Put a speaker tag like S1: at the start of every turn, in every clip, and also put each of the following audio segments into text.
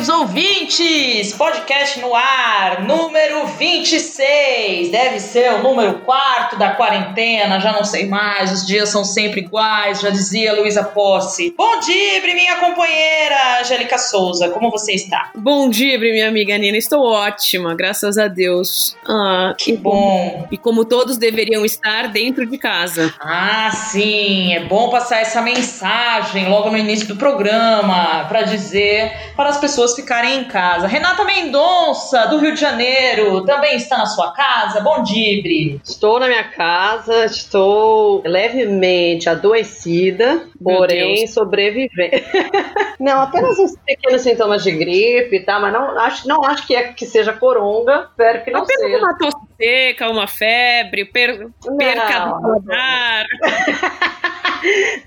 S1: queridos ouvintes! Podcast no ar, número 26. Deve ser o número quarto da quarentena, já não sei mais, os dias são sempre iguais, já dizia Luísa Posse. Bom dia, minha companheira Angélica Souza, como você está?
S2: Bom dia, minha amiga Nina, estou ótima, graças a Deus.
S1: Ah, que bom.
S2: E como todos deveriam estar dentro de casa.
S1: Ah, sim, é bom passar essa mensagem logo no início do programa para dizer para as pessoas ficarem em casa. Renata Mendonça, do Rio de Janeiro, também está na sua casa. Bom dia, Bri.
S3: Estou na minha casa, estou levemente adoecida, Meu porém Deus. sobrevivendo. não, apenas uns pequenos sintomas de gripe, tá? Mas não acho, não acho que, é, que seja coronga. Espero que não
S2: apenas
S3: seja.
S2: uma tosse seca, uma febre, per, perca do paladar.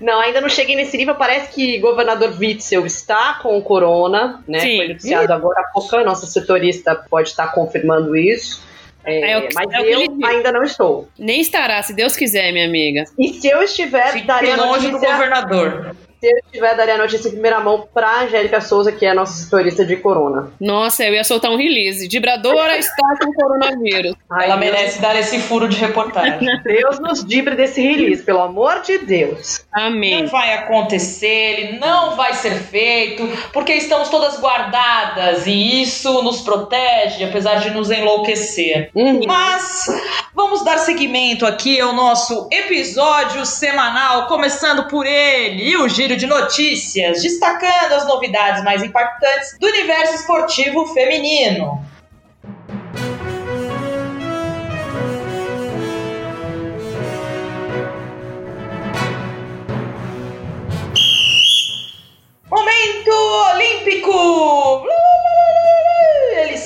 S3: Não, ainda não cheguei nesse nível. Parece que governador Witzel está com o corona, né? Sim. Foi noticiado agora há pouco. A nossa setorista pode estar confirmando isso. É, é que, mas é eu ainda não estou.
S2: Nem estará, se Deus quiser, minha amiga.
S3: E se eu estiver,
S1: Fique longe notícia... do governador
S3: se eu tiver, daria a notícia em primeira mão pra Angélica Souza, que é a nossa setorista de corona.
S2: Nossa, eu ia soltar um release. Dibradora está com coronavírus.
S1: Ai, Ela Deus. merece dar esse furo de reportagem.
S3: Deus nos dibre desse release, pelo amor de Deus.
S2: Amém.
S1: Não vai acontecer, ele não vai ser feito, porque estamos todas guardadas e isso nos protege, apesar de nos enlouquecer. Uhum. Mas vamos dar seguimento aqui ao nosso episódio semanal, começando por ele, o Giro de notícias, destacando as novidades mais impactantes do universo esportivo feminino. Momento Olímpico!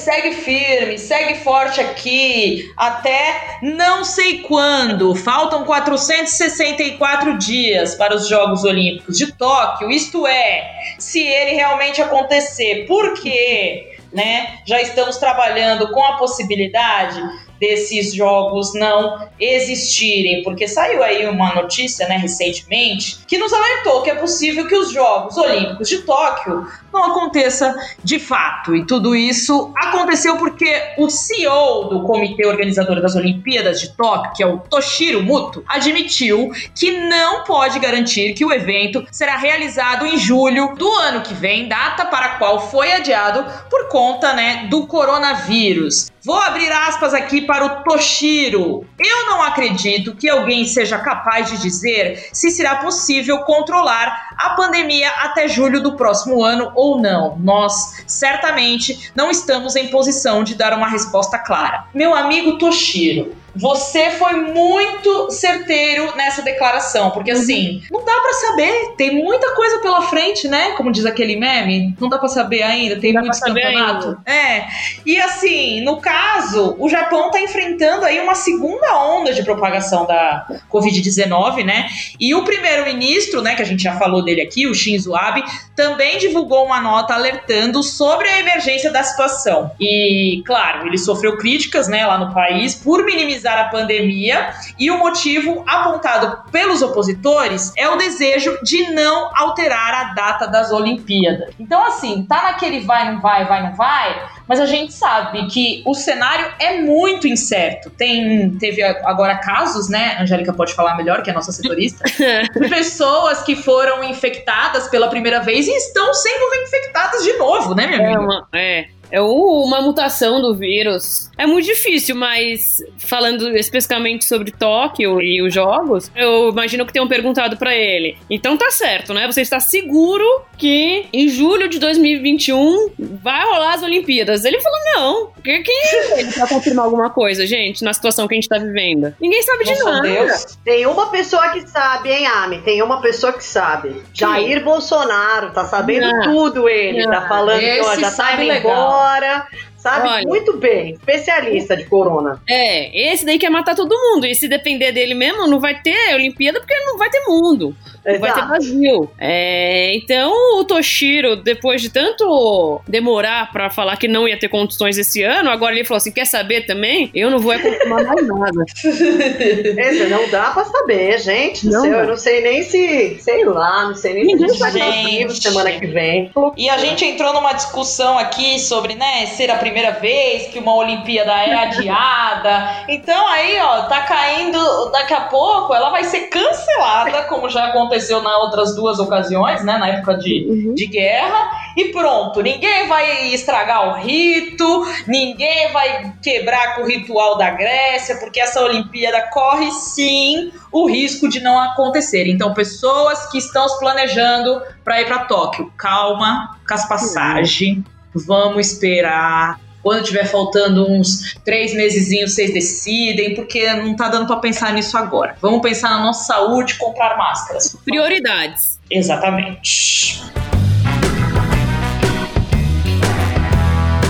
S1: Segue firme, segue forte aqui até não sei quando. Faltam 464 dias para os Jogos Olímpicos de Tóquio. Isto é, se ele realmente acontecer. Porque, né? Já estamos trabalhando com a possibilidade desses jogos não existirem, porque saiu aí uma notícia, né, recentemente, que nos alertou que é possível que os Jogos Olímpicos de Tóquio não aconteça de fato. E tudo isso aconteceu porque o CEO do comitê organizador das Olimpíadas de Tóquio, que é o Toshiro Muto, admitiu que não pode garantir que o evento será realizado em julho do ano que vem, data para a qual foi adiado por conta, né, do coronavírus. Vou abrir aspas aqui para o Toshiro. Eu não acredito que alguém seja capaz de dizer se será possível controlar a pandemia até julho do próximo ano ou não. Nós certamente não estamos em posição de dar uma resposta clara. Meu amigo Toshiro, você foi muito certeiro nessa declaração, porque uhum. assim, não dá para saber, tem muita coisa pela frente, né? Como diz aquele meme, não dá para saber ainda, tem muito campeonato. É. E assim, no caso, o Japão tá enfrentando aí uma segunda onda de propagação da COVID-19, né? E o primeiro-ministro, né, que a gente já falou dele aqui, o Shinzo Abe, também divulgou uma nota alertando sobre a emergência da situação. E, claro, ele sofreu críticas, né, lá no país por minimizar minimizar a pandemia e o motivo apontado pelos opositores é o desejo de não alterar a data das Olimpíadas. Então, assim, tá naquele vai, não vai, vai, não vai, mas a gente sabe que o cenário é muito incerto. Tem, teve agora casos, né? A Angélica pode falar melhor, que é a nossa setorista, de pessoas que foram infectadas pela primeira vez e estão sendo infectadas de novo, né, minha amiga?
S2: É, uma, é é uma mutação do vírus. É muito difícil, mas falando especificamente sobre Tóquio e os jogos, eu imagino que tenham perguntado para ele. Então tá certo, né? Você está seguro que em julho de 2021 vai rolar as Olimpíadas? Ele falou: não. Quem é ele pra confirmar alguma coisa, gente, na situação que a gente tá vivendo? Ninguém sabe de Nossa, nada. Deus.
S3: Tem uma pessoa que sabe, hein, Ami? Tem uma pessoa que sabe. Jair Bolsonaro, tá sabendo não. tudo ele. Tá não. Tá falando Esse que ó, já tá indo legal. embora sabe Olha, muito bem, especialista de corona.
S2: É, esse daí quer matar todo mundo. E se depender dele mesmo, não vai ter Olimpíada porque não vai ter mundo. Não vai ter Brasil. É, então o Toshiro, depois de tanto demorar para falar que não ia ter condições esse ano, agora ele falou assim: quer saber também? Eu não vou confirmar mais nada.
S3: Esse, não dá pra saber, gente. Não eu não sei nem se, sei lá, não sei nem se a gente vai estar semana que vem.
S1: E a gente entrou numa discussão aqui sobre, né, ser a primeira vez que uma Olimpíada é adiada. Então aí, ó, tá caindo daqui a pouco, ela vai ser cancelada, como já aconteceu nas outras duas ocasiões, né, na época de, uhum. de guerra. E pronto, ninguém vai estragar o rito, ninguém vai quebrar com o ritual da Grécia, porque essa Olimpíada corre sim o risco de não acontecer. Então, pessoas que estão se planejando para ir para Tóquio, calma com as passagens, vamos esperar. Quando tiver faltando uns três mesezinhos, vocês decidem, porque não tá dando para pensar nisso agora. Vamos pensar na nossa saúde e comprar máscaras.
S2: Prioridades.
S1: Exatamente.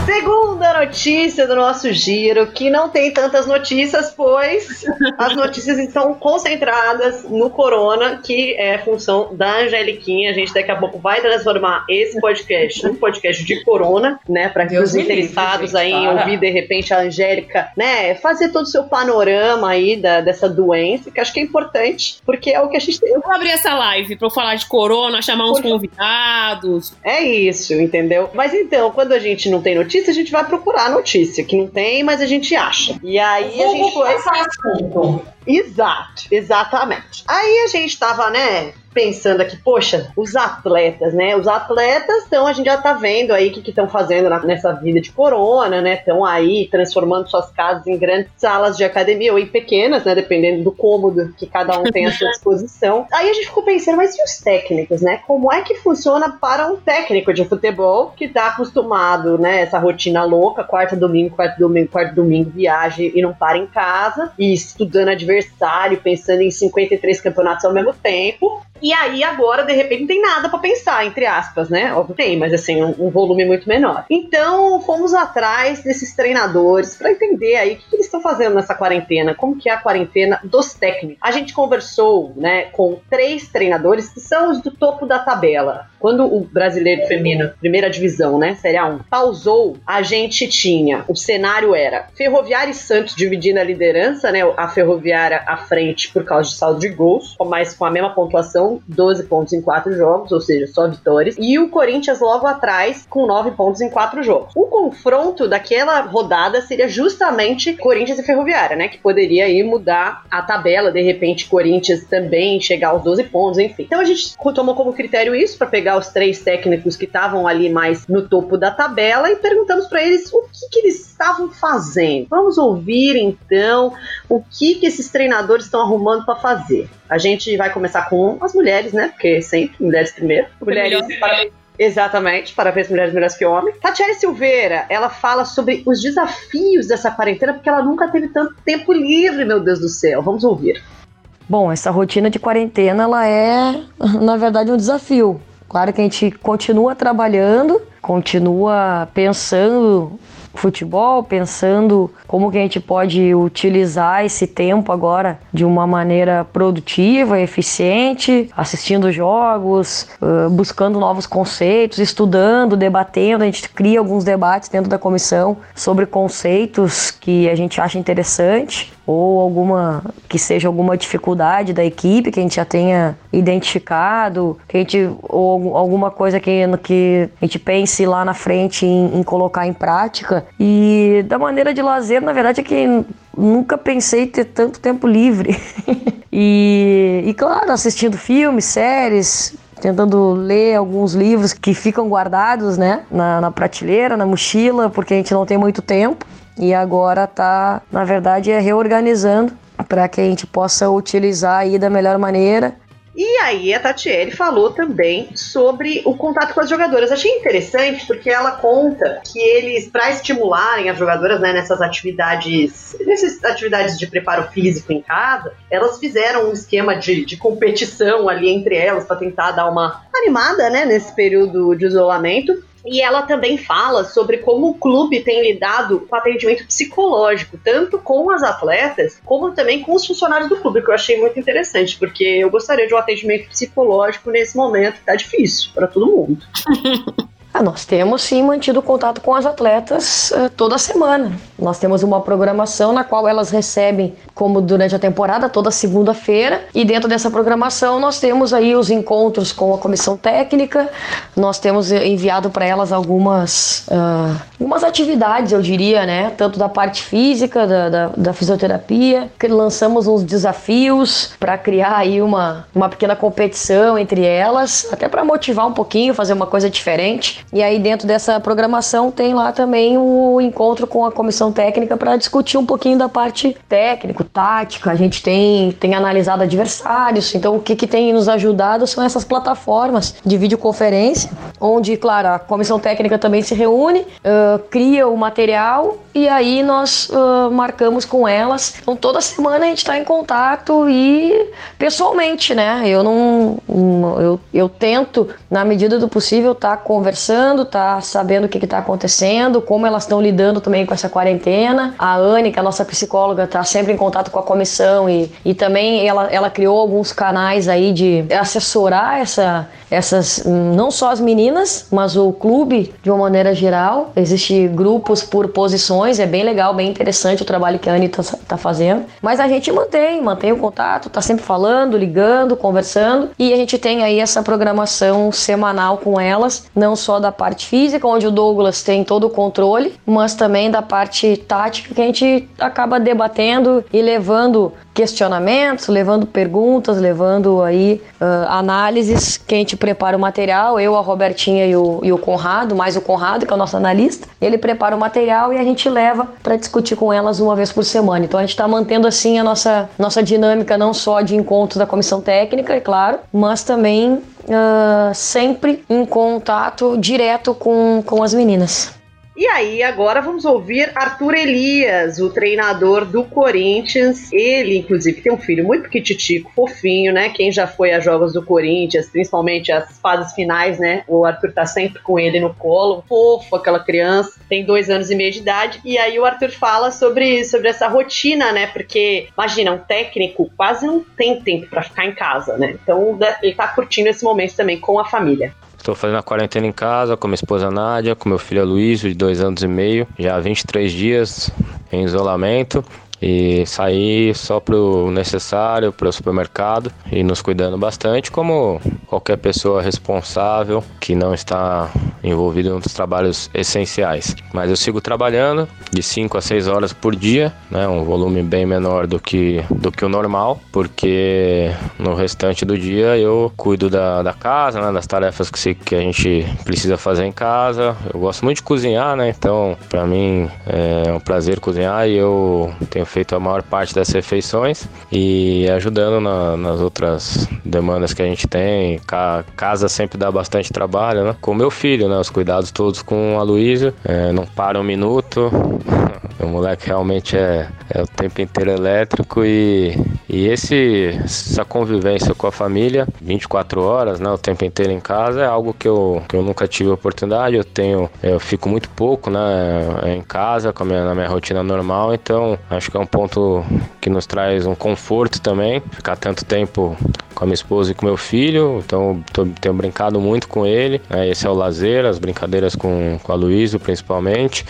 S3: Segunda notícia do nosso giro, que não tem tantas notícias, pois as notícias estão concentradas no corona, que é função da Angeliquinha. A gente daqui a pouco vai transformar esse podcast num podcast de corona, né? Para os interessados aí em ouvir de repente a Angélica, né? Fazer todo o seu panorama aí da, dessa doença, que acho que é importante, porque é o que a gente tem.
S2: Eu vou abrir essa live para falar de corona, chamar uns convidados.
S3: É isso, entendeu? Mas então, quando a gente não tem notícia, notícia, a gente vai procurar a notícia, que não tem, mas a gente acha. E aí a gente foi. Exato, exatamente. Aí a gente tava, né, pensando aqui, poxa, os atletas, né? Os atletas então a gente já tá vendo aí o que estão fazendo na, nessa vida de corona, né? Estão aí transformando suas casas em grandes salas de academia ou em pequenas, né? Dependendo do cômodo que cada um tem à sua disposição. Aí a gente ficou pensando, mas e os técnicos, né? Como é que funciona para um técnico de futebol que tá acostumado, né? Essa rotina louca, quarta, domingo, quarto, domingo, quarto, domingo, viagem e não para em casa e estudando adversário, pensando em 53 campeonatos ao mesmo tempo. E aí, agora, de repente, não tem nada para pensar, entre aspas, né? Óbvio tem, mas assim, um, um, volume muito menor. Então, fomos atrás desses treinadores para entender aí o que, que eles estão fazendo nessa quarentena, como que é a quarentena dos técnicos. A gente conversou, né, com três treinadores que são os do topo da tabela. Quando o brasileiro feminino, primeira divisão, né, Série A1, pausou, a gente tinha, o cenário era Ferroviária e Santos dividindo a liderança, né, a Ferroviária à frente por causa de saldo de gols, mas com a mesma pontuação 12 pontos em 4 jogos, ou seja, só vitórias. E o Corinthians logo atrás com 9 pontos em 4 jogos. O confronto daquela rodada seria justamente Corinthians e Ferroviária, né? Que poderia aí mudar a tabela, de repente Corinthians também chegar aos 12 pontos, enfim. Então a gente tomou como critério isso para pegar os três técnicos que estavam ali mais no topo da tabela e perguntamos para eles o que, que eles estavam fazendo. Vamos ouvir então o que, que esses treinadores estão arrumando para fazer. A gente vai começar com as mulheres, né? Porque sempre, mulheres primeiro. Mulheres. Para... Exatamente, parabéns mulheres melhores que homens. Tatiana Silveira, ela fala sobre os desafios dessa quarentena, porque ela nunca teve tanto tempo livre, meu Deus do céu. Vamos ouvir.
S4: Bom, essa rotina de quarentena, ela é, na verdade, um desafio. Claro que a gente continua trabalhando, continua pensando futebol, pensando como que a gente pode utilizar esse tempo agora de uma maneira produtiva, eficiente, assistindo jogos, buscando novos conceitos, estudando, debatendo. A gente cria alguns debates dentro da comissão sobre conceitos que a gente acha interessante ou alguma que seja alguma dificuldade da equipe que a gente já tenha identificado, que a gente ou alguma coisa que, que a gente pense lá na frente em, em colocar em prática. E da maneira de lazer, na verdade, é que nunca pensei ter tanto tempo livre. e, e claro, assistindo filmes, séries, tentando ler alguns livros que ficam guardados, né, na, na, prateleira, na mochila, porque a gente não tem muito tempo e agora está, na verdade, é reorganizando para que a gente possa utilizar aí da melhor maneira
S3: e aí a Tatiele falou também sobre o contato com as jogadoras. Achei interessante porque ela conta que eles, para estimularem as jogadoras né, nessas atividades, nessas atividades de preparo físico em casa, elas fizeram um esquema de, de competição ali entre elas para tentar dar uma animada né, nesse período de isolamento. E ela também fala sobre como o clube tem lidado com atendimento psicológico, tanto com as atletas, como também com os funcionários do clube, que eu achei muito interessante, porque eu gostaria de um atendimento psicológico nesse momento que tá difícil para todo mundo.
S4: Ah, nós temos sim mantido contato com as atletas uh, toda semana. Nós temos uma programação na qual elas recebem, como durante a temporada, toda segunda-feira. E dentro dessa programação nós temos aí os encontros com a comissão técnica. Nós temos enviado para elas algumas, uh, algumas atividades, eu diria, né? Tanto da parte física, da, da, da fisioterapia. Que lançamos uns desafios para criar aí uma, uma pequena competição entre elas, até para motivar um pouquinho, fazer uma coisa diferente. E aí dentro dessa programação tem lá também o encontro com a comissão técnica para discutir um pouquinho da parte técnico, tática. A gente tem, tem analisado adversários, então o que, que tem nos ajudado são essas plataformas de videoconferência, onde, claro, a comissão técnica também se reúne, uh, cria o material e aí nós uh, marcamos com elas. Então toda semana a gente está em contato e pessoalmente, né? Eu não, eu, eu tento na medida do possível estar tá conversando conversando, tá sabendo o que está acontecendo, como elas estão lidando também com essa quarentena. A Anne, que é a nossa psicóloga, está sempre em contato com a comissão e, e também ela, ela criou alguns canais aí de assessorar essa, essas, não só as meninas, mas o clube de uma maneira geral. Existem grupos por posições, é bem legal, bem interessante o trabalho que a Anne está tá fazendo. Mas a gente mantém, mantém o contato, tá sempre falando, ligando, conversando e a gente tem aí essa programação semanal com elas, não só da parte física, onde o Douglas tem todo o controle, mas também da parte tática que a gente acaba debatendo e levando questionamentos, levando perguntas, levando aí uh, análises que a gente prepara o material, eu, a Robertinha e o, e o Conrado, mais o Conrado, que é o nosso analista, ele prepara o material e a gente leva para discutir com elas uma vez por semana. Então a gente está mantendo assim a nossa, nossa dinâmica não só de encontros da comissão técnica, é claro, mas também uh, sempre em contato direto com, com as meninas.
S3: E aí, agora vamos ouvir Arthur Elias, o treinador do Corinthians. Ele, inclusive, tem um filho muito pequititico, fofinho, né? Quem já foi a jogos do Corinthians, principalmente as fases finais, né? O Arthur tá sempre com ele no colo, fofo, aquela criança, tem dois anos e meio de idade. E aí o Arthur fala sobre, sobre essa rotina, né? Porque, imagina, um técnico quase não tem tempo para ficar em casa, né? Então ele tá curtindo esse momento também com a família.
S5: Estou fazendo a quarentena em casa com minha esposa Nádia, com meu filho Luiz, de dois anos e meio, já há 23 dias em isolamento e sair só para o necessário para o supermercado e nos cuidando bastante, como qualquer pessoa responsável que não está envolvido nos trabalhos essenciais. Mas eu sigo trabalhando de 5 a 6 horas por dia, né, um volume bem menor do que, do que o normal, porque no restante do dia eu cuido da, da casa, né, das tarefas que, se, que a gente precisa fazer em casa. Eu gosto muito de cozinhar, né, então para mim é um prazer cozinhar e eu tenho feito a maior parte das refeições e ajudando na, nas outras demandas que a gente tem. Ca, casa sempre dá bastante trabalho, né? Com meu filho, né? Os cuidados todos com a Luísa, é, não para um minuto. O moleque realmente é, é o tempo inteiro elétrico e, e esse, essa convivência com a família, 24 horas, né, o tempo inteiro em casa, é algo que eu, que eu nunca tive oportunidade. Eu tenho, eu fico muito pouco, né, em casa, com minha, na minha rotina normal, então acho que é um ponto que nos traz um conforto também, ficar tanto tempo com a minha esposa e com meu filho, então tô, tenho brincado muito com ele. Né? Esse é o lazer, as brincadeiras com, com a Luísa principalmente,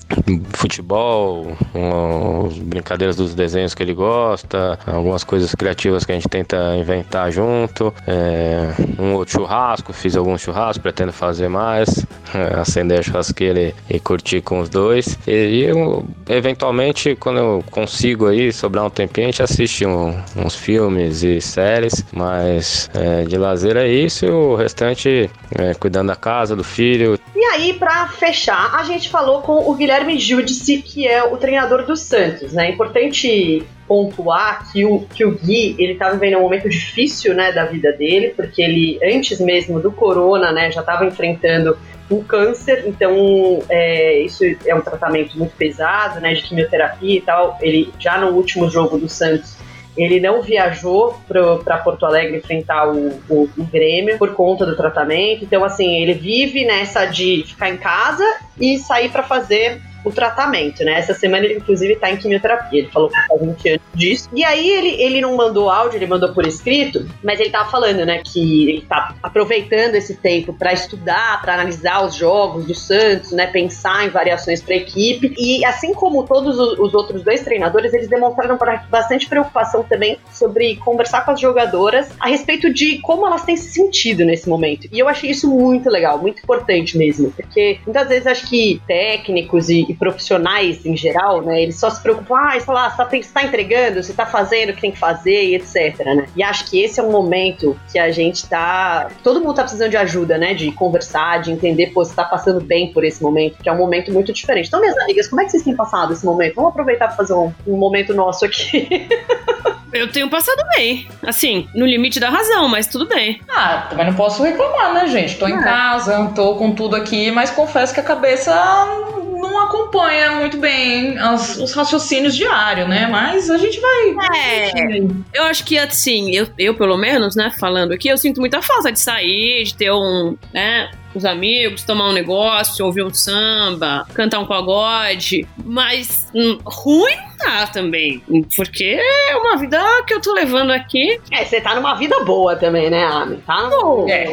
S5: futebol, as brincadeiras dos desenhos que ele gosta, algumas coisas criativas que a gente tenta inventar junto, é, um outro churrasco, fiz alguns churrascos, pretendo fazer mais, é, acender a churrasqueira e, e, curtir com os dois. E eu, eventualmente, quando eu consigo aí sobrar um tempinho, a gente assiste um, uns filmes e séries, mas é, de lazer é isso e o restante é, cuidando da casa, do filho.
S3: E aí, para fechar, a gente falou com o Guilherme Judici, que é o treinador do Santos, né? É importante pontuar que o, que o Gui, ele tá vivendo um momento difícil, né, da vida dele, porque ele, antes mesmo do corona, né, já estava enfrentando um câncer, então é, isso é um tratamento muito pesado, né, de quimioterapia e tal. Ele, já no último jogo do Santos, ele não viajou para Porto Alegre enfrentar o, o, o Grêmio por conta do tratamento. Então, assim, ele vive nessa de ficar em casa e sair para fazer o tratamento, né? Essa semana ele, inclusive, tá em quimioterapia. Ele falou que faz 20 anos disso. E aí ele, ele não mandou áudio, ele mandou por escrito, mas ele tava falando, né, que ele tá aproveitando esse tempo para estudar, para analisar os jogos do Santos, né? Pensar em variações pra equipe. E assim como todos os outros dois treinadores, eles demonstraram bastante preocupação também sobre conversar com as jogadoras a respeito de como elas têm se sentido nesse momento. E eu achei isso muito legal, muito importante mesmo, porque muitas vezes acho que técnicos e, e profissionais em geral, né? Eles só se preocupam, ah, sei lá, você tá, você tá entregando, você tá fazendo o que tem que fazer e etc, né? E acho que esse é um momento que a gente tá. Todo mundo tá precisando de ajuda, né? De conversar, de entender, pô, você tá passando bem por esse momento, que é um momento muito diferente. Então, minhas amigas, como é que vocês têm passado esse momento? Vamos aproveitar pra fazer um, um momento nosso aqui.
S2: Eu tenho passado bem. Assim, no limite da razão, mas tudo bem.
S1: Ah, também não posso reclamar, né, gente? Tô é. em casa, tô com tudo aqui, mas confesso que a cabeça não acompanha muito bem as, os raciocínios diários, né? Mas a gente vai.
S2: É. Eu acho que assim, eu, eu pelo menos, né, falando aqui, eu sinto muita falta de sair, de ter um, né, os amigos, tomar um negócio, ouvir um samba, cantar um pagode. Mas hum, ruim tá também. Porque é uma vida que eu tô levando aqui.
S3: É, você tá numa vida boa também, né, Ami? Tá no é.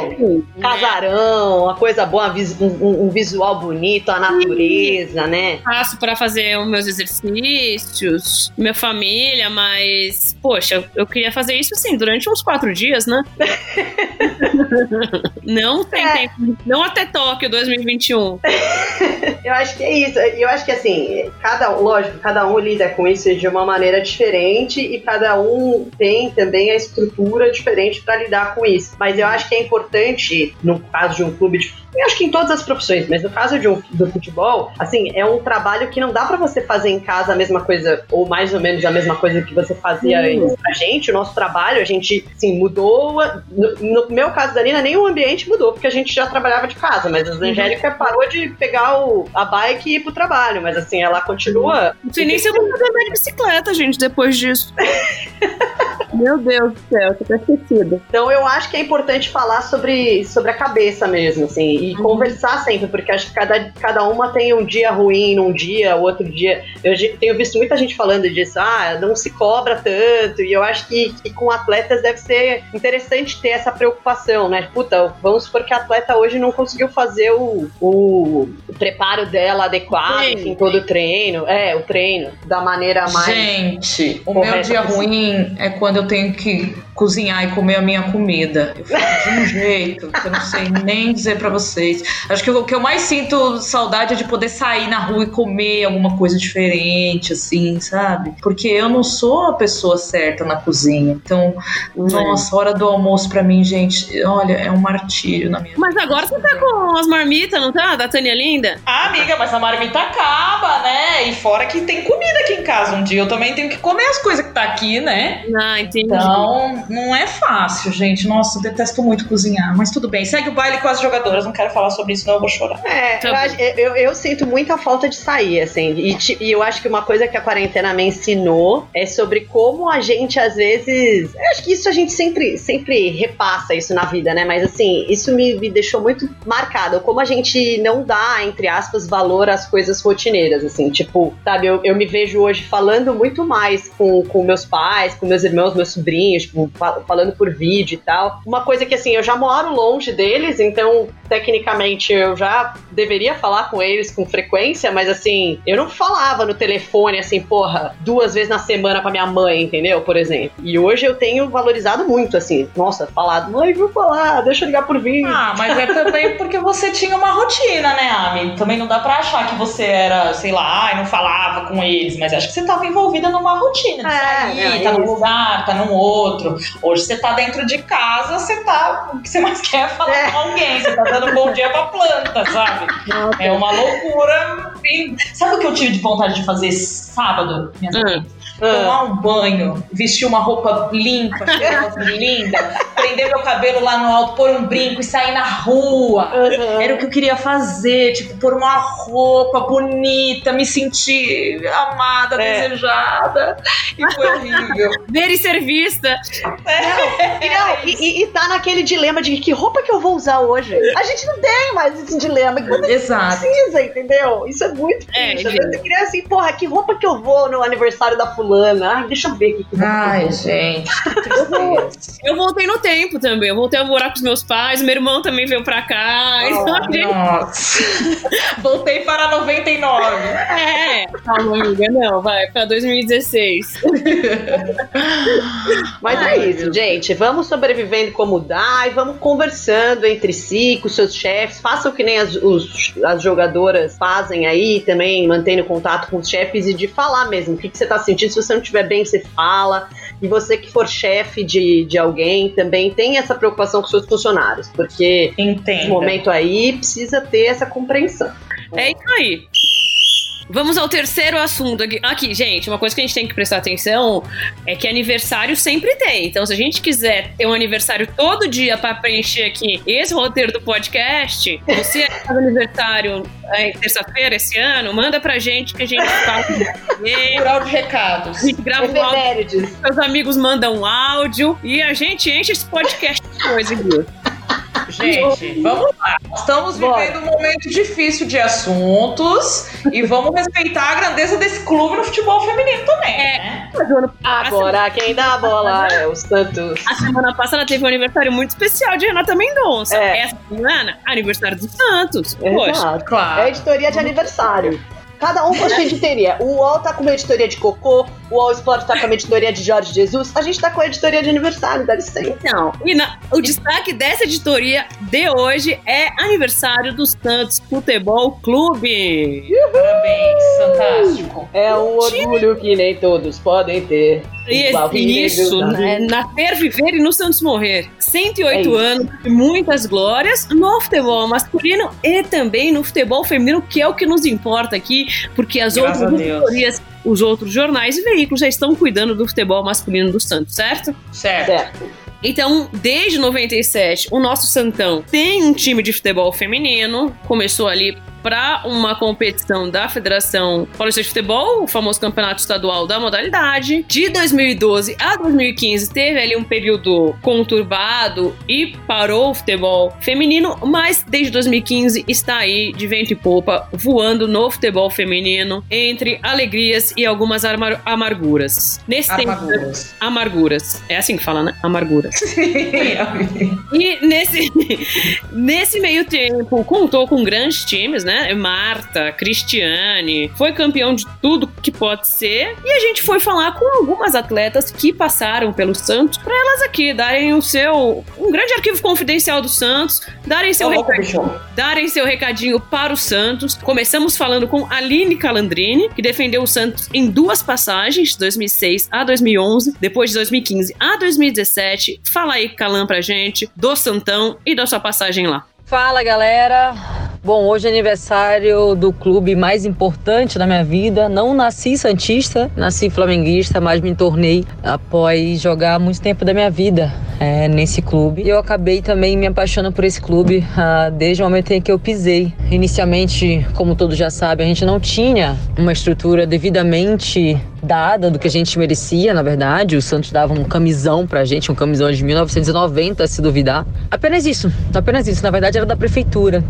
S3: casarão, uma coisa boa, um, um visual bonito, a natureza, Sim. né?
S2: Faço para fazer os meus exercícios, minha família, mas, poxa, eu queria fazer isso assim, durante uns quatro dias, né? não tem é. tempo. Não até Tóquio 2021.
S3: eu acho que é isso. Eu acho que assim, cada, lógico, cada um lida com isso de uma maneira diferente e cada um tem também a estrutura diferente para lidar com isso. Mas eu acho que é importante, no caso de um clube de eu acho que em todas as profissões, mas no caso de um, do futebol, assim, é um trabalho que não dá para você fazer em casa a mesma coisa, ou mais ou menos a mesma coisa que você fazia hum. antes. A gente, o nosso trabalho, a gente, assim, mudou. No, no, meu caso da Nina, nem o ambiente mudou, porque a gente já trabalhava de casa, mas a. Angélica uhum. parou de pegar o, a bike e ir pro trabalho, mas assim, ela continua.
S2: Não sei nem se eu vou andar de bicicleta, gente, depois disso. Meu Deus do céu, tô esquecido.
S3: Então eu acho que é importante falar sobre, sobre a cabeça mesmo, assim, e uhum. conversar sempre, porque acho que cada, cada uma tem um dia ruim num dia, outro dia. Eu tenho visto muita gente falando disso, ah, não se cobra tanto, e eu acho que, que com atletas deve ser interessante ter essa preocupação, né? Puta, vamos supor que a atleta hoje não conseguiu fazer o, o, o preparo dela adequado, enfim, todo o treino. É, o treino, da maneira mais.
S1: Gente, o meu dia ruim é quando eu tenho que cozinhar e comer a minha comida. Eu fico de um jeito que eu não sei nem dizer para vocês. Acho que o que eu mais sinto saudade é de poder sair na rua e comer alguma coisa diferente, assim, sabe? Porque eu não sou a pessoa certa na cozinha. Então, hum. nossa, hora do almoço para mim, gente, olha, é um martírio na minha
S2: Mas agora você tá com as marmitas, não tá? Da Tânia Linda?
S1: Ah, amiga, mas a marmita acaba, né? E fora que tem comida aqui em casa um dia. Eu também tenho que comer as coisas que tá aqui, né?
S2: Ah, entendi.
S1: Então, não é fácil, gente. Nossa, eu detesto muito cozinhar. Mas tudo bem. Segue o baile com as jogadoras. Não quero falar sobre isso, não. Eu vou chorar.
S3: É, tá eu, eu, eu, sinto muita falta de sair, assim. E, e, eu acho que uma coisa que a quarentena me ensinou é sobre como a gente, às vezes. Eu acho que isso a gente sempre, sempre repassa isso na vida, né? Mas, assim, isso me, me deixou muito marcado. Como a gente não dá, entre aspas, valor às coisas rotineiras, assim. Tipo, sabe, eu, eu me vejo hoje falando muito mais com, com meus pais, com meus irmãos, meus sobrinhos, tipo, falando por vídeo e tal. Uma coisa que, assim, eu já moro longe deles, então, tecnicamente, eu já deveria falar com eles com frequência, mas, assim, eu não falava no telefone, assim, porra, duas vezes na semana pra minha mãe, entendeu? Por exemplo. E hoje eu tenho valorizado muito, assim, nossa, falado, mãe, vou falar, deixa eu ligar por vídeo.
S1: Ah, mas é também porque você tinha uma rotina, né, Ami? Também não dá pra achar que você era, sei lá, e não falava com eles, mas acho que você tava envolvida numa rotina de é, sair, é, tá num lugar, tá num outro. Hoje você tá dentro de casa, você tá. O que você mais quer é falar é. com alguém. Você tá dando bom dia pra planta, sabe? Nossa. É uma loucura. Sabe o que eu tive de vontade de fazer sábado, minha hum. Tomar um banho, vestir uma roupa limpa, cheirosa, linda, prender meu cabelo lá no alto, pôr um brinco e sair na rua. Uhum. Era o que eu queria fazer, tipo, pôr uma roupa bonita, me sentir amada, é. desejada. E foi horrível.
S2: Ver e ser vista.
S3: É. Não, é e, e, tá naquele dilema de que roupa que eu vou usar hoje? A gente não tem mais esse dilema.
S1: Exato.
S3: precisa, entendeu? Isso é muito é, triste. Eu queria assim, porra, que roupa que eu vou no aniversário da fulana? Ai, deixa eu ver o que, que
S1: Ai, gente.
S2: eu voltei no tempo também. Eu voltei a morar com os meus pais. Meu irmão também veio pra cá. Oh,
S1: então, nossa. voltei para 99.
S2: É. Calma, amiga. Não, vai. Pra 2016.
S3: Mas é Ai, é isso, gente. Vamos sobrevivendo como dá e vamos conversando entre si, com seus chefes. Façam que nem as, os, as jogadoras fazem aí também, mantendo contato com os chefes e de falar mesmo o que, que você tá sentindo. Se você não estiver bem, você fala. E você que for chefe de, de alguém também tem essa preocupação com seus funcionários, porque no momento aí precisa ter essa compreensão.
S2: É isso aí. Vamos ao terceiro assunto aqui. Aqui, gente, uma coisa que a gente tem que prestar atenção é que aniversário sempre tem. Então, se a gente quiser ter um aniversário todo dia para preencher aqui esse roteiro do podcast, você faz aniversário é, terça-feira esse ano, manda pra gente que a gente faz
S1: Mural de recados.
S2: A gente grava um áudio. Seus amigos mandam um áudio e a gente enche esse podcast de coisa, aqui.
S1: Gente, vamos lá. Estamos vivendo um momento difícil de assuntos e vamos respeitar a grandeza desse clube no futebol feminino também. É. Né?
S3: Agora, quem dá a bola é o Santos.
S2: A semana passada teve um aniversário muito especial de Renata Mendonça. É. Essa semana, aniversário do Santos. Poxa,
S3: claro. É editoria de aniversário. Cada um com a sua editoria. O UOL tá com uma editoria de cocô, o UOL Sport tá com uma editoria de Jorge Jesus, a gente tá com a editoria de aniversário, dá licença.
S2: Então, e na, o destaque dessa editoria de hoje é aniversário do Santos Futebol Clube.
S1: Uhul. Parabéns, fantástico.
S3: É um orgulho que nem todos podem ter.
S2: Isso, né? nascer, viver e no Santos morrer. 108 é anos, muitas glórias no futebol masculino e também no futebol feminino, que é o que nos importa aqui, porque as Graças outras editorias, os outros jornais e veículos já estão cuidando do futebol masculino do Santos, certo?
S1: Certo. certo.
S2: Então, desde 97, o nosso Santão tem um time de futebol feminino. Começou ali para uma competição da Federação Paulista de Futebol, o famoso campeonato estadual da modalidade. De 2012 a 2015 teve ali um período conturbado e parou o futebol feminino, mas desde 2015 está aí de vento e popa, voando no futebol feminino, entre alegrias e algumas amarguras. Nesse amarguras. tempo. Amarguras. É assim que fala, né? Amarguras. e nesse, nesse meio tempo contou com grandes times, né? Né? Marta, Cristiane, foi campeão de tudo que pode ser. E a gente foi falar com algumas atletas que passaram pelo Santos para elas aqui darem o seu um grande arquivo confidencial do Santos, darem seu oh, recadinho, darem seu recadinho para o Santos. Começamos falando com Aline Calandrini, que defendeu o Santos em duas passagens, de 2006 a 2011, depois de 2015 a 2017. Fala aí, Calan, pra gente do Santão e da sua passagem lá.
S6: Fala, galera. Bom, hoje é aniversário do clube mais importante da minha vida. Não nasci santista, nasci flamenguista, mas me tornei após jogar muito tempo da minha vida é, nesse clube. Eu acabei também me apaixonando por esse clube ah, desde o momento em que eu pisei. Inicialmente, como todos já sabem, a gente não tinha uma estrutura devidamente dada do que a gente merecia, na verdade. O Santos dava um camisão pra gente, um camisão de 1990, se duvidar. Apenas isso, apenas isso. Na verdade, era da prefeitura.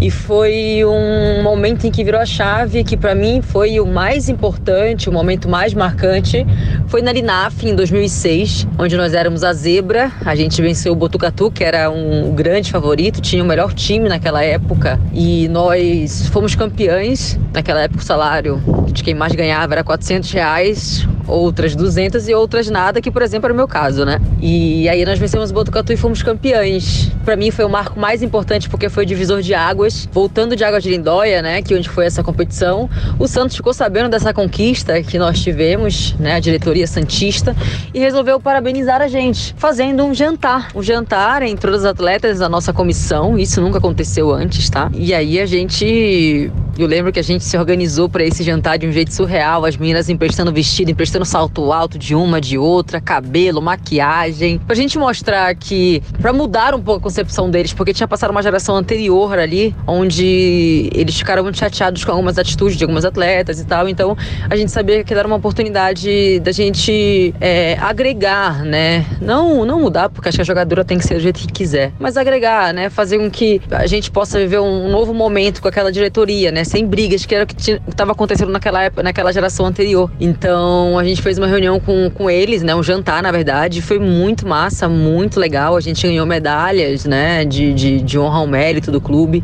S6: E foi um momento em que virou a chave, que para mim foi o mais importante, o momento mais marcante. Foi na Linaf, em 2006, onde nós éramos a zebra. A gente venceu o Botucatu, que era um grande favorito, tinha o melhor time naquela época. E nós fomos campeões. Naquela época, o salário de quem mais ganhava era 400 reais outras 200 e outras nada, que por exemplo era o meu caso, né? E aí nós vencemos o Botucatu e fomos campeões. Para mim foi o marco mais importante porque foi o divisor de águas. Voltando de Água de Lindóia, né, que onde foi essa competição, o Santos ficou sabendo dessa conquista que nós tivemos, né, a diretoria santista, e resolveu parabenizar a gente, fazendo um jantar, um jantar entre as atletas da nossa comissão. Isso nunca aconteceu antes, tá? E aí a gente Eu lembro que a gente se organizou para esse jantar de um jeito surreal, as meninas emprestando vestido, emprestando salto alto de uma, de outra, cabelo, maquiagem, pra gente mostrar que para mudar um pouco a concepção deles, porque tinha passado uma geração anterior ali, onde eles ficaram muito chateados com algumas atitudes de algumas atletas e tal. Então a gente sabia que era uma oportunidade da gente é, agregar, né? Não, não mudar, porque acho que a jogadora tem que ser do jeito que quiser, mas agregar, né? Fazer com que a gente possa viver um novo momento com aquela diretoria, né? Sem brigas, que era o que estava acontecendo naquela época, naquela geração anterior. Então a gente fez uma reunião com, com eles, né? Um jantar, na verdade. Foi muito massa, muito legal. A gente ganhou medalhas, né? De, de, de honra ao mérito do clube.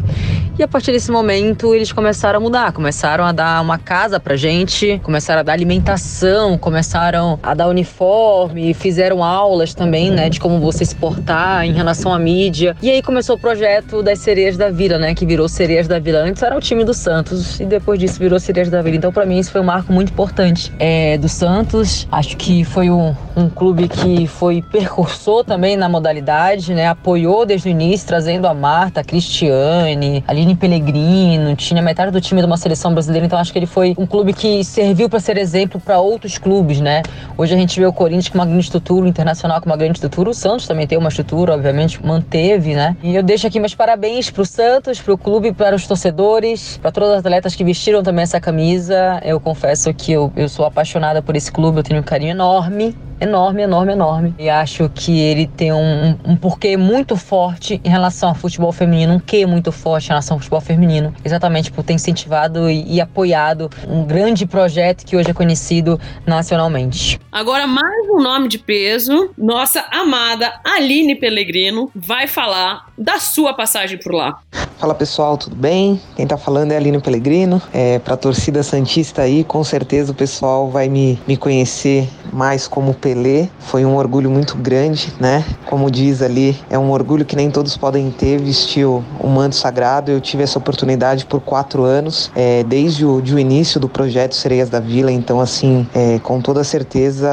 S6: E a partir desse momento eles começaram a mudar, começaram a dar uma casa pra gente, começaram a dar alimentação, começaram a dar uniforme, fizeram aulas também, né, de como você se portar em relação à mídia. E aí começou o projeto das Sereias da Vila, né, que virou Sereias da Vila. Antes era o time do Santos e depois disso virou Sereias da Vila. Então para mim isso foi um marco muito importante é, do Santos. Acho que foi um, um clube que foi percursor também na modalidade, né, apoiou desde o início, trazendo a Marta, a Cristiane, Aline Pellegrino, tinha metade do time de uma seleção brasileira, então acho que ele foi um clube que serviu para ser exemplo para outros clubes, né? Hoje a gente vê o Corinthians com uma grande estrutura, o Internacional com uma grande estrutura, o Santos também tem uma estrutura, obviamente, manteve, né? E eu deixo aqui meus parabéns pro Santos, pro clube, para os torcedores, para todos os atletas que vestiram também essa camisa. Eu confesso que eu, eu sou apaixonada por esse clube, eu tenho um carinho enorme enorme, enorme, enorme. E acho que ele tem um, um porquê muito forte em relação ao futebol feminino, um quê muito forte em relação ao futebol feminino, exatamente por ter incentivado e, e apoiado um grande projeto que hoje é conhecido nacionalmente.
S2: Agora, mais um nome de peso, nossa amada Aline Pellegrino vai falar da sua passagem por lá.
S7: Fala pessoal, tudo bem? Quem tá falando é Aline Pellegrino. É, pra torcida Santista aí, com certeza o pessoal vai me, me conhecer mais como Pelé. Foi um orgulho muito grande, né? Como diz ali, é um orgulho que nem todos podem ter, vestir o, manto sagrado. Eu tive essa oportunidade por quatro anos, é, desde o, de o início do projeto Sereias da Vila. Então, assim, é, com toda certeza,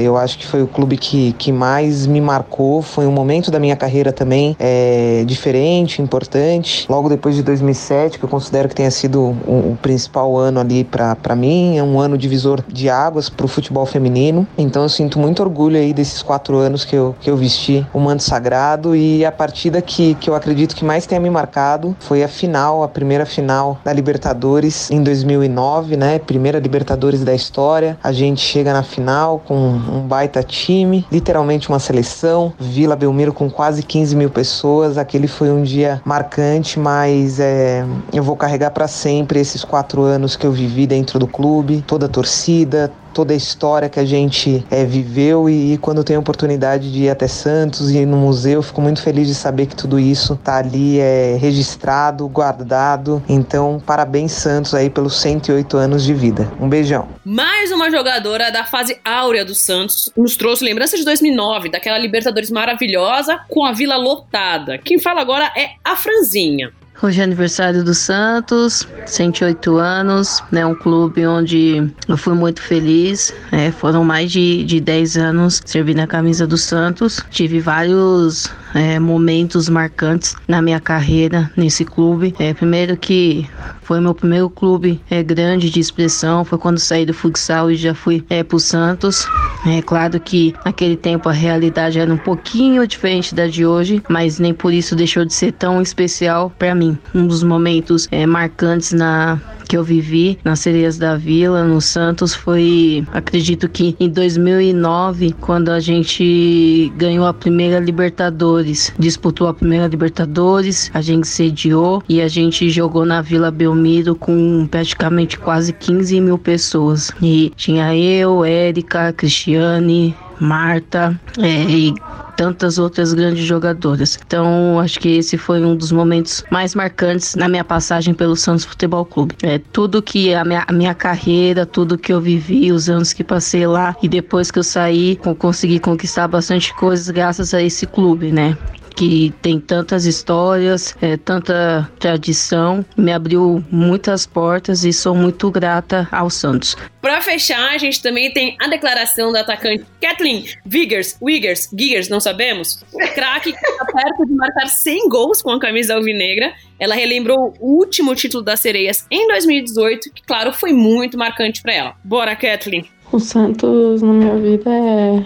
S7: eu acho que foi o clube que, que mais me marcou. Foi um momento da minha carreira também é, diferente, importante logo depois de 2007, que eu considero que tenha sido o, o principal ano ali para mim, é um ano divisor de águas para o futebol feminino. Então eu sinto muito orgulho aí desses quatro anos que eu, que eu vesti o manto sagrado e a partida que, que eu acredito que mais tenha me marcado foi a final, a primeira final da Libertadores em 2009, né? Primeira Libertadores da história. A gente chega na final com um baita time, literalmente uma seleção. Vila Belmiro com quase 15 mil pessoas. Aquele foi um dia marcante mas é, eu vou carregar para sempre esses quatro anos que eu vivi dentro do clube, toda a torcida, toda a história que a gente é, viveu e, e, quando tenho a oportunidade de ir até Santos e ir no museu, fico muito feliz de saber que tudo isso tá ali é, registrado, guardado. Então, parabéns Santos aí pelos 108 anos de vida. Um beijão.
S2: Mais uma jogadora da fase áurea do Santos nos trouxe lembrança de 2009, daquela Libertadores maravilhosa com a Vila lotada. Quem fala agora é a Franzinha.
S8: Hoje é aniversário do Santos, 108 anos, né? Um clube onde eu fui muito feliz. É, foram mais de, de 10 anos servindo a camisa do Santos. Tive vários é, momentos marcantes na minha carreira nesse clube. É, primeiro que foi meu primeiro clube é, grande de expressão, foi quando saí do futsal e já fui é, pro Santos. É claro que naquele tempo a realidade era um pouquinho diferente da de hoje, mas nem por isso deixou de ser tão especial para mim. Um dos momentos é, marcantes na que eu vivi nas Sereias da Vila, no Santos, foi, acredito que em 2009, quando a gente ganhou a primeira Libertadores, disputou a primeira Libertadores, a gente sediou e a gente jogou na Vila Belmiro com praticamente quase 15 mil pessoas. E tinha eu, Érica, Cristiane, Marta é, e tantas outras grandes jogadoras. Então, acho que esse foi um dos momentos mais marcantes na minha passagem pelo Santos Futebol Clube. É tudo que a minha, a minha carreira, tudo que eu vivi, os anos que passei lá e depois que eu saí, consegui conquistar bastante coisas graças a esse clube, né? Que tem tantas histórias, é, tanta tradição, me abriu muitas portas e sou muito grata ao Santos.
S2: Para fechar, a gente também tem a declaração da atacante Kathleen Wiggers, Wiggers, Giggers, não sabemos, craque que está perto de marcar 100 gols com a camisa alvinegra. Ela relembrou o último título das Sereias em 2018, que, claro, foi muito marcante para ela. Bora, Kathleen!
S9: O Santos na minha vida é,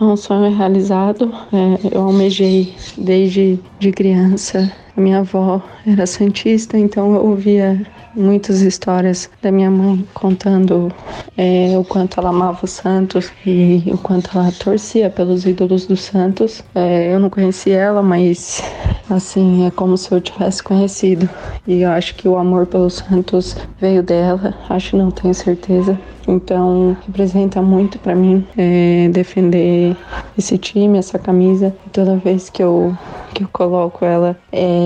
S9: é um sonho realizado. É, eu almejei desde de criança. A minha avó era santista, então eu ouvia muitas histórias da minha mãe contando é, o quanto ela amava o Santos e o quanto ela torcia pelos ídolos do Santos. É, eu não conheci ela, mas assim é como se eu tivesse conhecido. E eu acho que o amor pelo Santos veio dela. Acho, não tenho certeza. Então representa muito para mim é, defender esse time, essa camisa. Toda vez que eu que eu coloco ela é,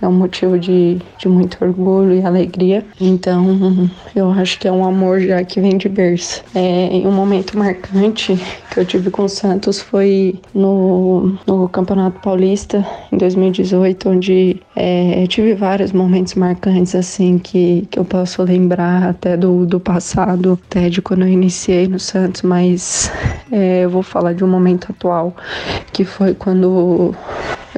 S9: é um motivo de, de muito orgulho e alegria. Então eu acho que é um amor já que vem de berço. É, um momento marcante que eu tive com o Santos foi no, no Campeonato Paulista em 2018, onde é, tive vários momentos marcantes assim que, que eu posso lembrar até do, do passado do TED quando eu iniciei no Santos, mas é, eu vou falar de um momento atual, que foi quando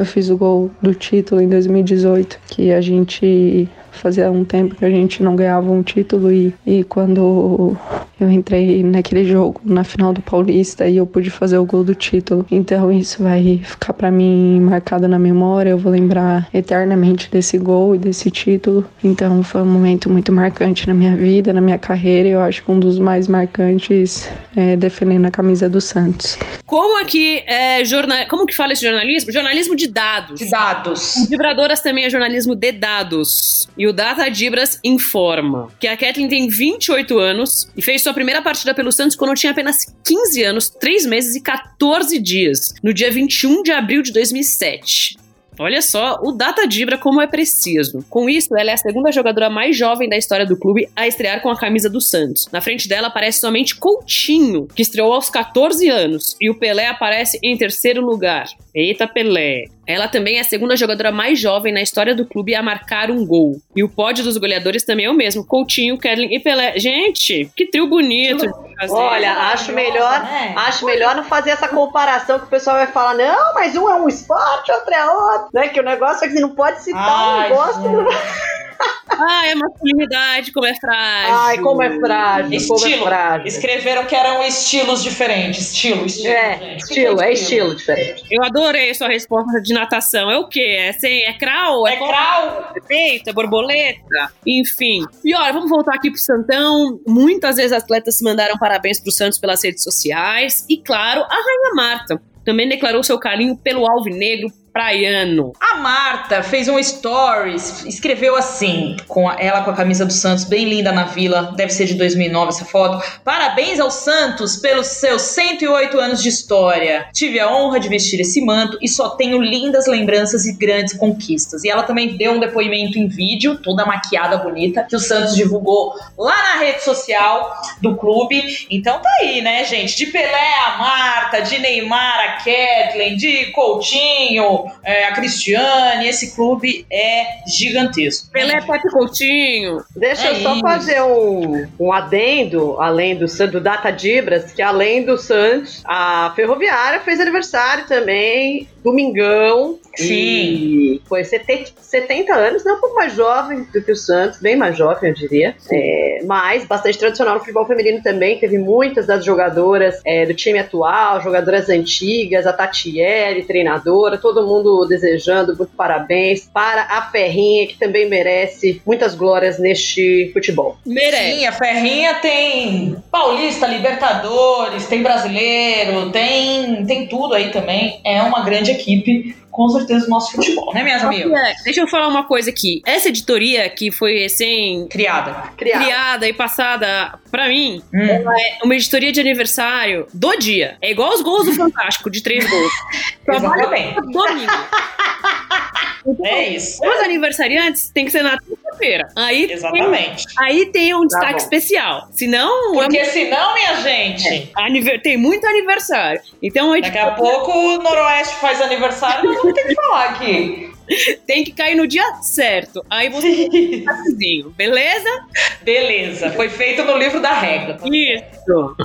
S9: eu fiz o gol do título em 2018, que a gente fazia um tempo que a gente não ganhava um título e, e quando eu entrei naquele jogo na final do Paulista e eu pude fazer o gol do título. Então isso vai ficar para mim marcado na memória, eu vou lembrar eternamente desse gol e desse título. Então foi um momento muito marcante na minha vida, na minha carreira, e eu acho que um dos mais marcantes é defendendo a camisa do Santos.
S2: Como aqui é jornal, como que fala esse jornalismo? Jornalismo de dados.
S1: De dados.
S2: O Vibradoras também é jornalismo de dados. E o Data Dibras informa que a Kathleen tem 28 anos e fez sua primeira partida pelo Santos quando tinha apenas 15 anos, 3 meses e 14 dias, no dia 21 de abril de 2007. Olha só o Data Dibra como é preciso. Com isso, ela é a segunda jogadora mais jovem da história do clube a estrear com a camisa do Santos. Na frente dela aparece somente Coutinho, que estreou aos 14 anos, e o Pelé aparece em terceiro lugar. Eita Pelé! Ela também é a segunda jogadora mais jovem na história do clube a marcar um gol. E o pódio dos goleadores também é o mesmo: Coutinho, Kedlin e Pelé. Gente, que trio bonito.
S3: Olha, acho melhor, né? acho melhor não fazer essa comparação que o pessoal vai falar: não, mas um é um esporte, outro é outro. Né? Que o negócio é que você não pode citar Ai, um negócio.
S2: Ai, a masculinidade, como é frágil.
S3: Ai, como é frágil. Estilo. Como é frágil.
S1: Escreveram que eram estilos diferentes. Estilo, estilo.
S3: É, gente. estilo, é estilo diferente.
S2: Eu adorei sua resposta de natação. É o quê? É, sem, é crawl?
S1: É, é crawl?
S2: Peita, borboleta? Enfim. E olha, vamos voltar aqui pro Santão. Muitas vezes atletas mandaram parabéns pro Santos pelas redes sociais. E, claro, a Rainha Marta também declarou seu carinho pelo Alvinegro, praiano.
S1: A Marta fez um stories, escreveu assim, com a, ela com a camisa do Santos, bem linda na vila, deve ser de 2009 essa foto. Parabéns ao Santos pelos seus 108 anos de história. Tive a honra de vestir esse manto e só tenho lindas lembranças e grandes conquistas. E ela também deu um depoimento em vídeo, toda maquiada bonita, que o Santos divulgou lá na rede social do clube. Então tá aí, né, gente? De Pelé a Marta, de Neymar a Kathleen, de Coutinho, é, a Cristiane, esse clube é gigantesco.
S2: Pelé, Pepe Coutinho.
S3: Deixa é eu só isso. fazer um, um adendo, além do, do Data Dibras, que além do Santos, a Ferroviária fez aniversário também, domingão.
S1: Sim. E
S3: foi 70, 70 anos, né? Um pouco mais jovem do que o Santos, bem mais jovem, eu diria. É, mas bastante tradicional no futebol feminino também. Teve muitas das jogadoras é, do time atual, jogadoras antigas, a Tatiele, treinadora, todo mundo desejando muito parabéns para a Ferrinha, que também merece muitas glórias neste futebol.
S1: Merece. Sim, a Ferrinha tem Paulista, Libertadores, tem brasileiro, tem, tem tudo aí também. É uma grande equipe com certeza o nosso futebol, né, minhas amigas?
S2: Deixa eu falar uma coisa aqui. Essa editoria que foi recém
S1: criada,
S2: criada, criada e passada para mim, hum. é uma editoria de aniversário do dia. É igual os gols do Fantástico, de três gols.
S1: Exatamente.
S2: Domingo.
S1: Então, é isso.
S2: Os aniversariantes tem que ser na quinta-feira. Aí
S1: Exatamente.
S2: Tem, aí tem um destaque
S3: bom.
S2: especial. Senão.
S1: Porque
S2: é-
S1: senão, minha gente,
S2: aniver- tem muito aniversário. Então
S1: daqui a pouco o Noroeste faz aniversário, nós ter que falar aqui.
S2: tem que cair no dia certo. Aí você tem beleza?
S1: Beleza, foi feito no livro da regra.
S2: Isso.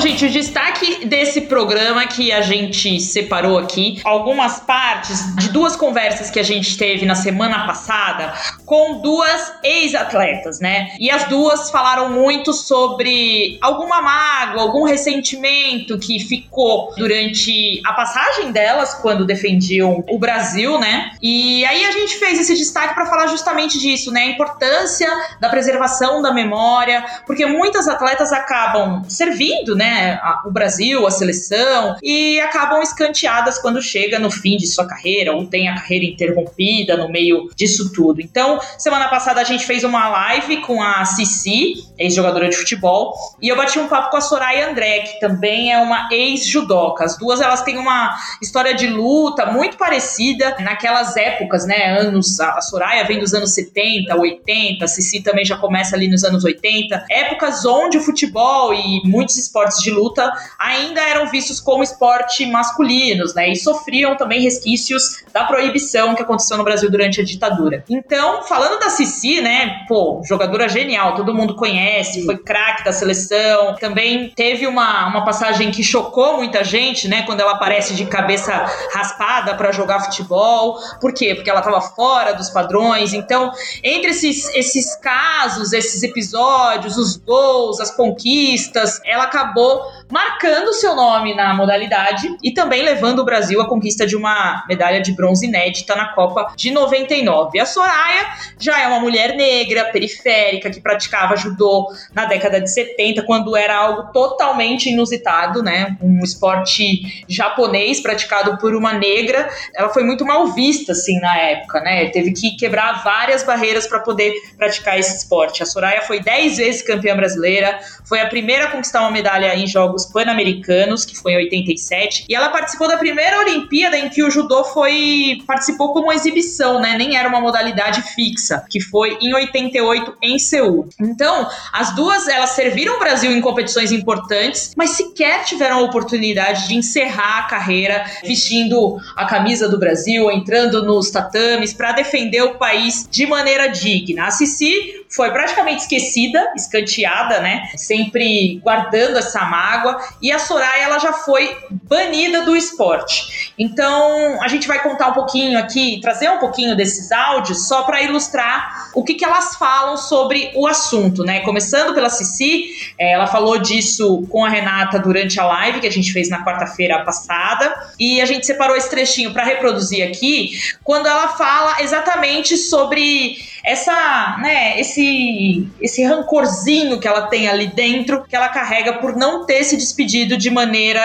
S1: Gente, o destaque desse programa que a gente separou aqui, algumas partes de duas conversas que a gente teve na semana passada com duas ex-atletas, né? E as duas falaram muito sobre alguma mágoa, algum ressentimento que ficou durante a passagem delas quando defendiam o Brasil, né? E aí a gente fez esse destaque para falar justamente disso, né? A importância da preservação da memória, porque muitas atletas acabam servindo, né, a- o Brasil, a seleção, e acabam escanteadas quando chega no fim de sua carreira, ou tem a carreira interrompida no meio disso tudo. Então, semana passada a gente fez uma live com a Cici, ex-jogadora de futebol, e eu bati um papo com a Soraya André, que também é uma ex-judoca. As duas, elas têm uma história de luta muito parecida naquelas épocas, né, anos, a Soraya vem dos anos 70, 80, a Cici também já começa ali nos anos 80, épocas onde o futebol e muitos esportes de luta ainda eram vistos como esporte masculinos, né? E sofriam também resquícios da proibição que aconteceu no Brasil durante a ditadura. Então, falando da Cici, né? Pô, jogadora genial, todo mundo conhece, foi craque da seleção. Também teve uma, uma passagem que chocou muita gente, né? Quando ela aparece de cabeça raspada para jogar futebol. Por quê? Porque ela estava fora dos padrões. Então, entre esses, esses casos, esses episódios, os gols, as conquistas, ela acabou marcando seu nome na modalidade e também levando o Brasil à conquista de uma medalha de bronze inédita na Copa de 99. A Soraya já é uma mulher negra, periférica, que praticava judô na década de 70, quando era algo totalmente inusitado, né? Um esporte japonês praticado por uma negra. Ela foi muito mal vista, assim, na época, né? Teve que quebrar várias barreiras para poder praticar esse esporte. A Soraya foi 10 vezes campeã brasileira, foi a primeira a conquistar uma medalha em Jogos Pan-Americanos, que foi em 87, e ela participou da primeira Olimpíada em que o judô foi participou como exibição, né? Nem era uma modalidade fixa, que foi em 88 em Seul. Então, as duas elas serviram o Brasil em competições importantes, mas sequer tiveram a oportunidade de encerrar a carreira vestindo a camisa do Brasil, entrando nos tatames para defender o país de maneira digna. A Cici foi praticamente esquecida, escanteada, né? Sempre guardando essa mágoa. E a Soraya, ela já foi banida do esporte. Então, a gente vai contar um pouquinho aqui, trazer um pouquinho desses áudios, só para ilustrar o que, que elas falam sobre o assunto, né? Começando pela Cici, eh, ela falou disso com a Renata durante a live que a gente fez na quarta-feira passada. E a gente separou esse trechinho para reproduzir aqui, quando ela fala exatamente sobre essa, né, esse, esse rancorzinho que ela tem ali dentro, que ela carrega por não ter se despedido de maneira,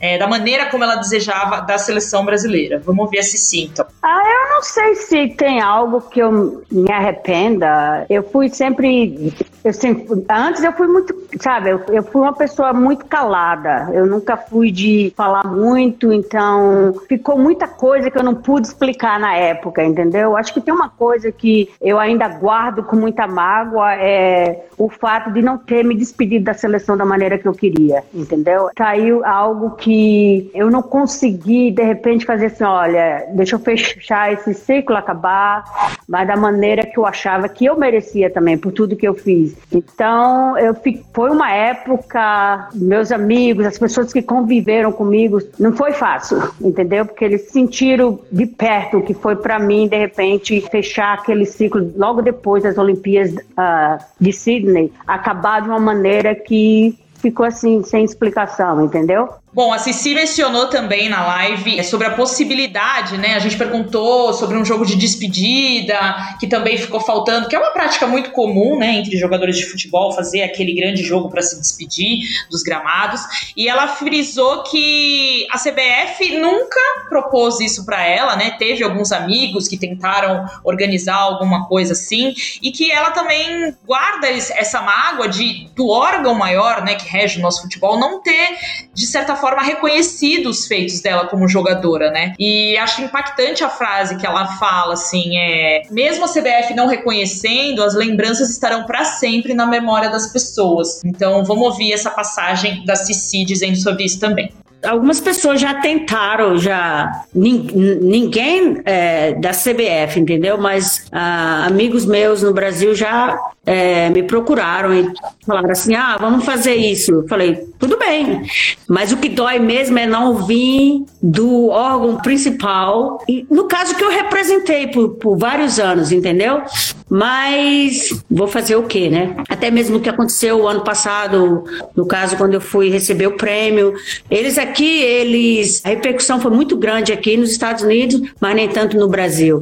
S1: é, da maneira como ela desejava da seleção brasileira. Vamos a Cici, então.
S10: Ah, eu não sei se tem algo que eu me arrependa. Eu fui sempre, eu sempre antes eu fui muito, sabe, eu, eu fui uma pessoa muito calada. Eu nunca fui de falar muito, então ficou muita coisa que eu não pude explicar na época, entendeu? Acho que tem uma coisa que eu ainda guardo com muita mágoa é o fato de não ter me despedido da seleção da maneira que eu queria, entendeu? Caiu algo que eu não consegui de repente fazer assim, olha, deixa eu fechar esse ciclo acabar, mas da maneira que eu achava que eu merecia também por tudo que eu fiz. Então, eu foi uma época, meus amigos, as pessoas que conviveram comigo, não foi fácil, entendeu? Porque eles sentiram de perto o que foi para mim de repente fechar aquele ciclo logo depois das Olimpíadas ah, de Sydney, acabar de uma maneira que ficou assim sem explicação, entendeu?
S1: Bom, a Cici mencionou também na live sobre a possibilidade, né? A gente perguntou sobre um jogo de despedida, que também ficou faltando, que é uma prática muito comum, né, entre jogadores de futebol, fazer aquele grande jogo para se despedir dos gramados. E ela frisou que a CBF nunca propôs isso para ela, né? Teve alguns amigos que tentaram organizar alguma coisa assim, e que ela também guarda essa mágoa de do órgão maior, né, que rege o nosso futebol, não ter, de certa forma, reconhecido os feitos dela como jogadora, né? E acho impactante a frase que ela fala, assim, é... Mesmo a CBF não reconhecendo, as lembranças estarão para sempre na memória das pessoas. Então, vamos ouvir essa passagem da Cici dizendo sobre isso também
S11: algumas pessoas já tentaram, já ninguém é, da CBF, entendeu? Mas ah, amigos meus no Brasil já é, me procuraram e falaram assim: ah, vamos fazer isso. Eu falei, tudo bem, mas o que dói mesmo é não vir do órgão principal, e, no caso que eu representei por, por vários anos, entendeu? Mas vou fazer o quê, né? Até mesmo o que aconteceu o ano passado, no caso, quando eu fui receber o prêmio. Eles aqui, eles. A repercussão foi muito grande aqui nos Estados Unidos, mas nem tanto no Brasil.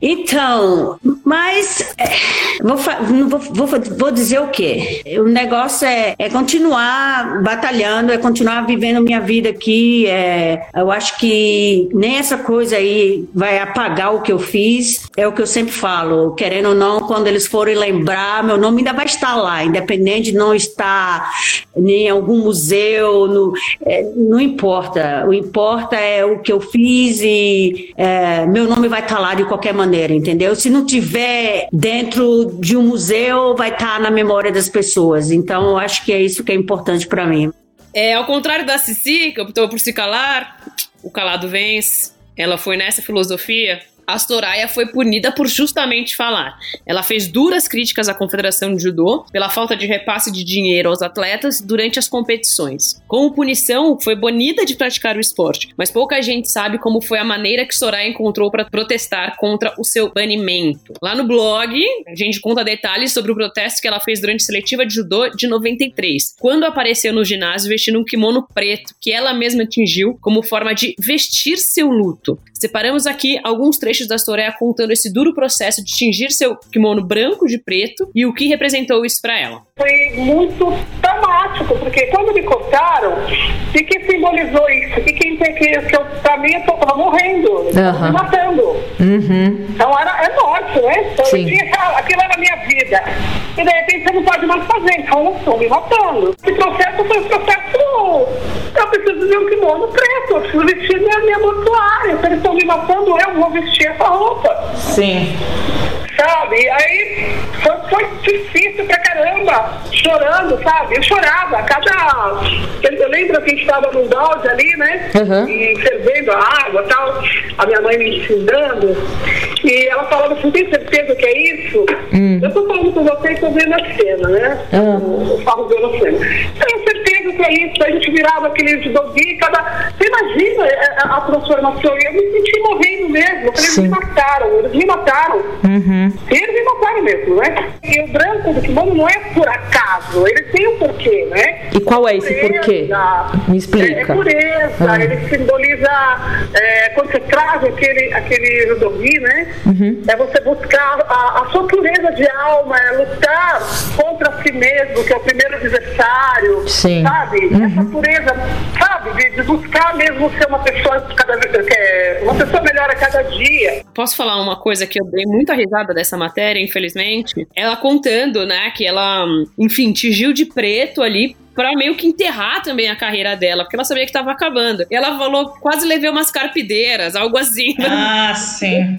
S11: Então, mas é, vou, vou, vou, vou, dizer o quê? O negócio é, é, continuar batalhando, é continuar vivendo minha vida aqui. É, eu acho que nem essa coisa aí vai apagar o que eu fiz. É o que eu sempre falo. Querendo ou não, quando eles forem lembrar, meu nome ainda vai estar lá, independente de não estar em algum museu. No, é, não importa. O importa é o que eu fiz e é, meu nome vai estar lá de qualquer maneira maneira, entendeu? Se não tiver dentro de um museu, vai estar tá na memória das pessoas. Então, eu acho que é isso que é importante para mim.
S2: É, ao contrário da Cici, que optou por se calar, o calado vence. Ela foi nessa filosofia a Soraya foi punida por justamente falar. Ela fez duras críticas à Confederação de Judô pela falta de repasse de dinheiro aos atletas durante as competições. Como punição, foi bonita de praticar o esporte, mas pouca gente sabe como foi a maneira que Soraya encontrou para protestar contra o seu banimento. Lá no blog, a gente conta detalhes sobre o protesto que ela fez durante a seletiva de judô de 93, quando apareceu no ginásio vestindo um kimono preto que ela mesma tingiu como forma de vestir seu luto. Separamos aqui alguns trechos da Soraya contando esse duro processo de tingir seu kimono branco de preto e o que representou isso para ela.
S12: Foi muito traumático, porque quando me cortaram, o que simbolizou isso? O que, que, que, que eu, pra mim eu tava morrendo, uhum. me matando. Uhum. Então era, é morte, né? Então Sim. Tinha, aquilo era a minha vida. E de repente você não pode mais fazer, então eu estou me matando. Esse processo foi um processo. Eu preciso de um kimono preto, eu preciso vestir minha, minha mortuária. Se eles matando, eu vou vestir essa roupa.
S1: Sim
S12: sabe? Aí foi, foi difícil pra caramba, chorando, sabe? Eu chorava, cada. Eu lembro que a gente estava num balde ali, né? Uhum. E fervendo a água e tal, a minha mãe me ensinando, e ela falava assim: tem certeza que é isso? Uhum. Eu tô falando com você e tô vendo a cena, né? Uhum. Eu falo vendo a cena. Tenho certeza que é isso, a gente virava aquele judogi, cada. Você imagina a, a transformação? E eu me senti morrendo mesmo. Eu falei, eles me mataram, eles me mataram. Uhum. Eles mesmo, né? E o branco do kimono não é por acaso, ele tem um porquê, né?
S13: E qual é esse pureza, porquê? Me explica. É,
S12: é pureza, ah. ele simboliza é, quando você traz aquele, aquele judogi, né? Uhum. É você buscar a, a sua pureza de alma, é lutar contra si mesmo, que é o primeiro adversário, Sim. sabe? Uhum. Essa pureza, sabe? De, de, buscar mesmo ser uma pessoa cada é, uma pessoa melhor a cada dia.
S2: Posso falar uma coisa que eu dei muita risada dessa matéria, infelizmente? Ela contando, né, que ela, enfim, tingiu de preto ali para meio que enterrar também a carreira dela, porque ela sabia que tava acabando. E ela falou, quase levei umas carpideiras, algo assim.
S1: Ah, sim.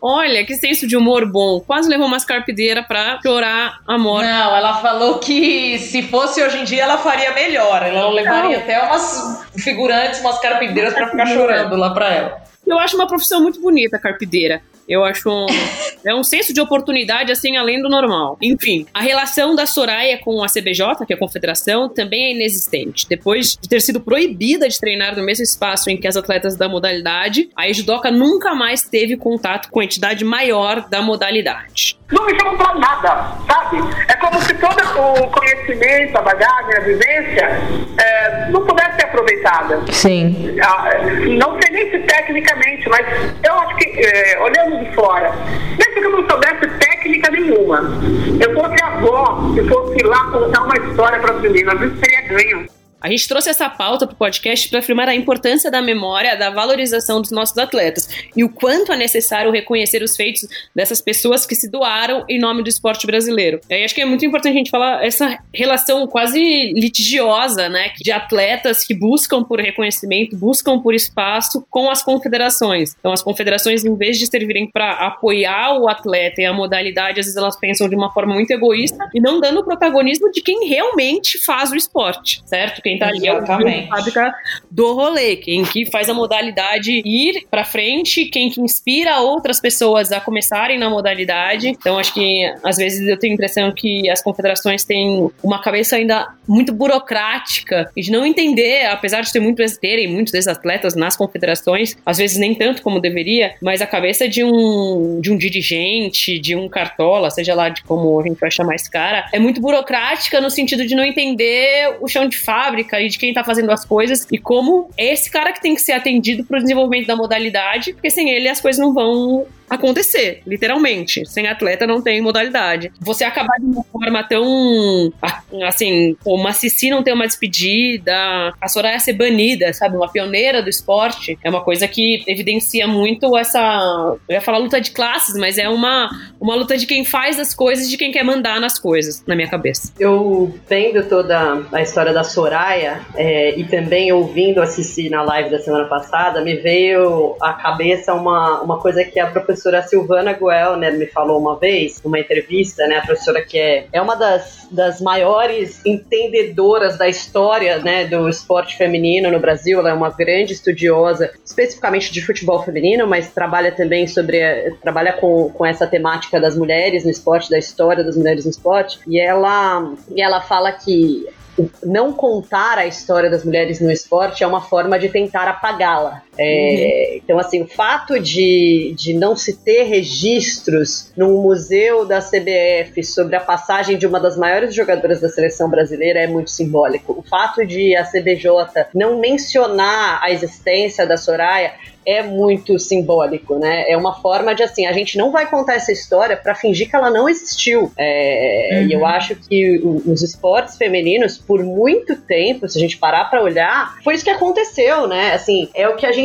S2: Olha, que senso de humor bom. Quase levou umas carpideiras pra chorar a morte.
S1: Não, ela falou que se fosse hoje em dia ela faria melhor. Ela levaria não. até umas figurantes, umas carpideiras para ficar chorando lá pra ela.
S2: Eu acho uma profissão muito bonita, carpideira. Eu acho um, é um senso de oportunidade assim além do normal. Enfim, a relação da Soraya com a CBJ, que é a confederação, também é inexistente. Depois de ter sido proibida de treinar no mesmo espaço em que as atletas da modalidade, a judoca nunca mais teve contato com a entidade maior da modalidade.
S12: Não me chamam pra nada, sabe? É como se todo o conhecimento, a bagagem, a vivência é, não pudesse ser aproveitada.
S13: Sim.
S12: Ah, não sei nem se tecnicamente, mas eu acho que, é, olhando de fora. Mesmo que eu não soubesse técnica nenhuma, eu fosse avó, se fosse lá contar uma história para as meninas, isso seria ganho.
S2: A gente trouxe essa pauta pro podcast para afirmar a importância da memória, da valorização dos nossos atletas e o quanto é necessário reconhecer os feitos dessas pessoas que se doaram em nome do esporte brasileiro. E acho que é muito importante a gente falar essa relação quase litigiosa, né, de atletas que buscam por reconhecimento, buscam por espaço com as confederações. Então, as confederações, em vez de servirem para apoiar o atleta e a modalidade, às vezes elas pensam de uma forma muito egoísta e não dando o protagonismo de quem realmente faz o esporte, certo? Quem tá ali é o fábrica do rolê, quem que faz a modalidade ir para frente, quem que inspira outras pessoas a começarem na modalidade. Então, acho que às vezes eu tenho a impressão que as confederações têm uma cabeça ainda muito burocrática e de não entender, apesar de ter muito, terem muitos desses atletas nas confederações, às vezes nem tanto como deveria, mas a cabeça de um, de um dirigente, de um cartola, seja lá de como a gente vai chamar esse cara, é muito burocrática no sentido de não entender o chão de fábrica e de quem tá fazendo as coisas e como esse cara que tem que ser atendido pro desenvolvimento da modalidade, porque sem ele as coisas não vão acontecer, literalmente. Sem atleta não tem modalidade. Você acabar de uma forma tão assim, como a Cici não ter uma despedida, a Soraya ser banida, sabe, uma pioneira do esporte, é uma coisa que evidencia muito essa, eu ia falar luta de classes, mas é uma uma luta de quem faz as coisas, de quem quer mandar nas coisas, na minha cabeça.
S3: Eu vendo toda a história da Soraya é, e também ouvindo a Cici na live da semana passada, me veio à cabeça uma, uma coisa que a professora professora Silvana Guel, né, me falou uma vez, numa entrevista, né, a professora que é, é uma das, das maiores entendedoras da história, né, do esporte feminino no Brasil, ela é uma grande estudiosa, especificamente de futebol feminino, mas trabalha também sobre, trabalha com, com essa temática das mulheres no esporte, da história das mulheres no esporte, e ela, e ela fala que não contar a história das mulheres no esporte é uma forma de tentar apagá-la. É, uhum. Então, assim, o fato de, de não se ter registros no museu da CBF sobre a passagem de uma das maiores jogadoras da seleção brasileira é muito simbólico. O fato de a CBJ não mencionar a existência da Soraya é muito simbólico, né? É uma forma de assim, a gente não vai contar essa história para fingir que ela não existiu. É, uhum. E eu acho que os esportes femininos, por muito tempo, se a gente parar para olhar, foi isso que aconteceu, né? Assim, é o que a gente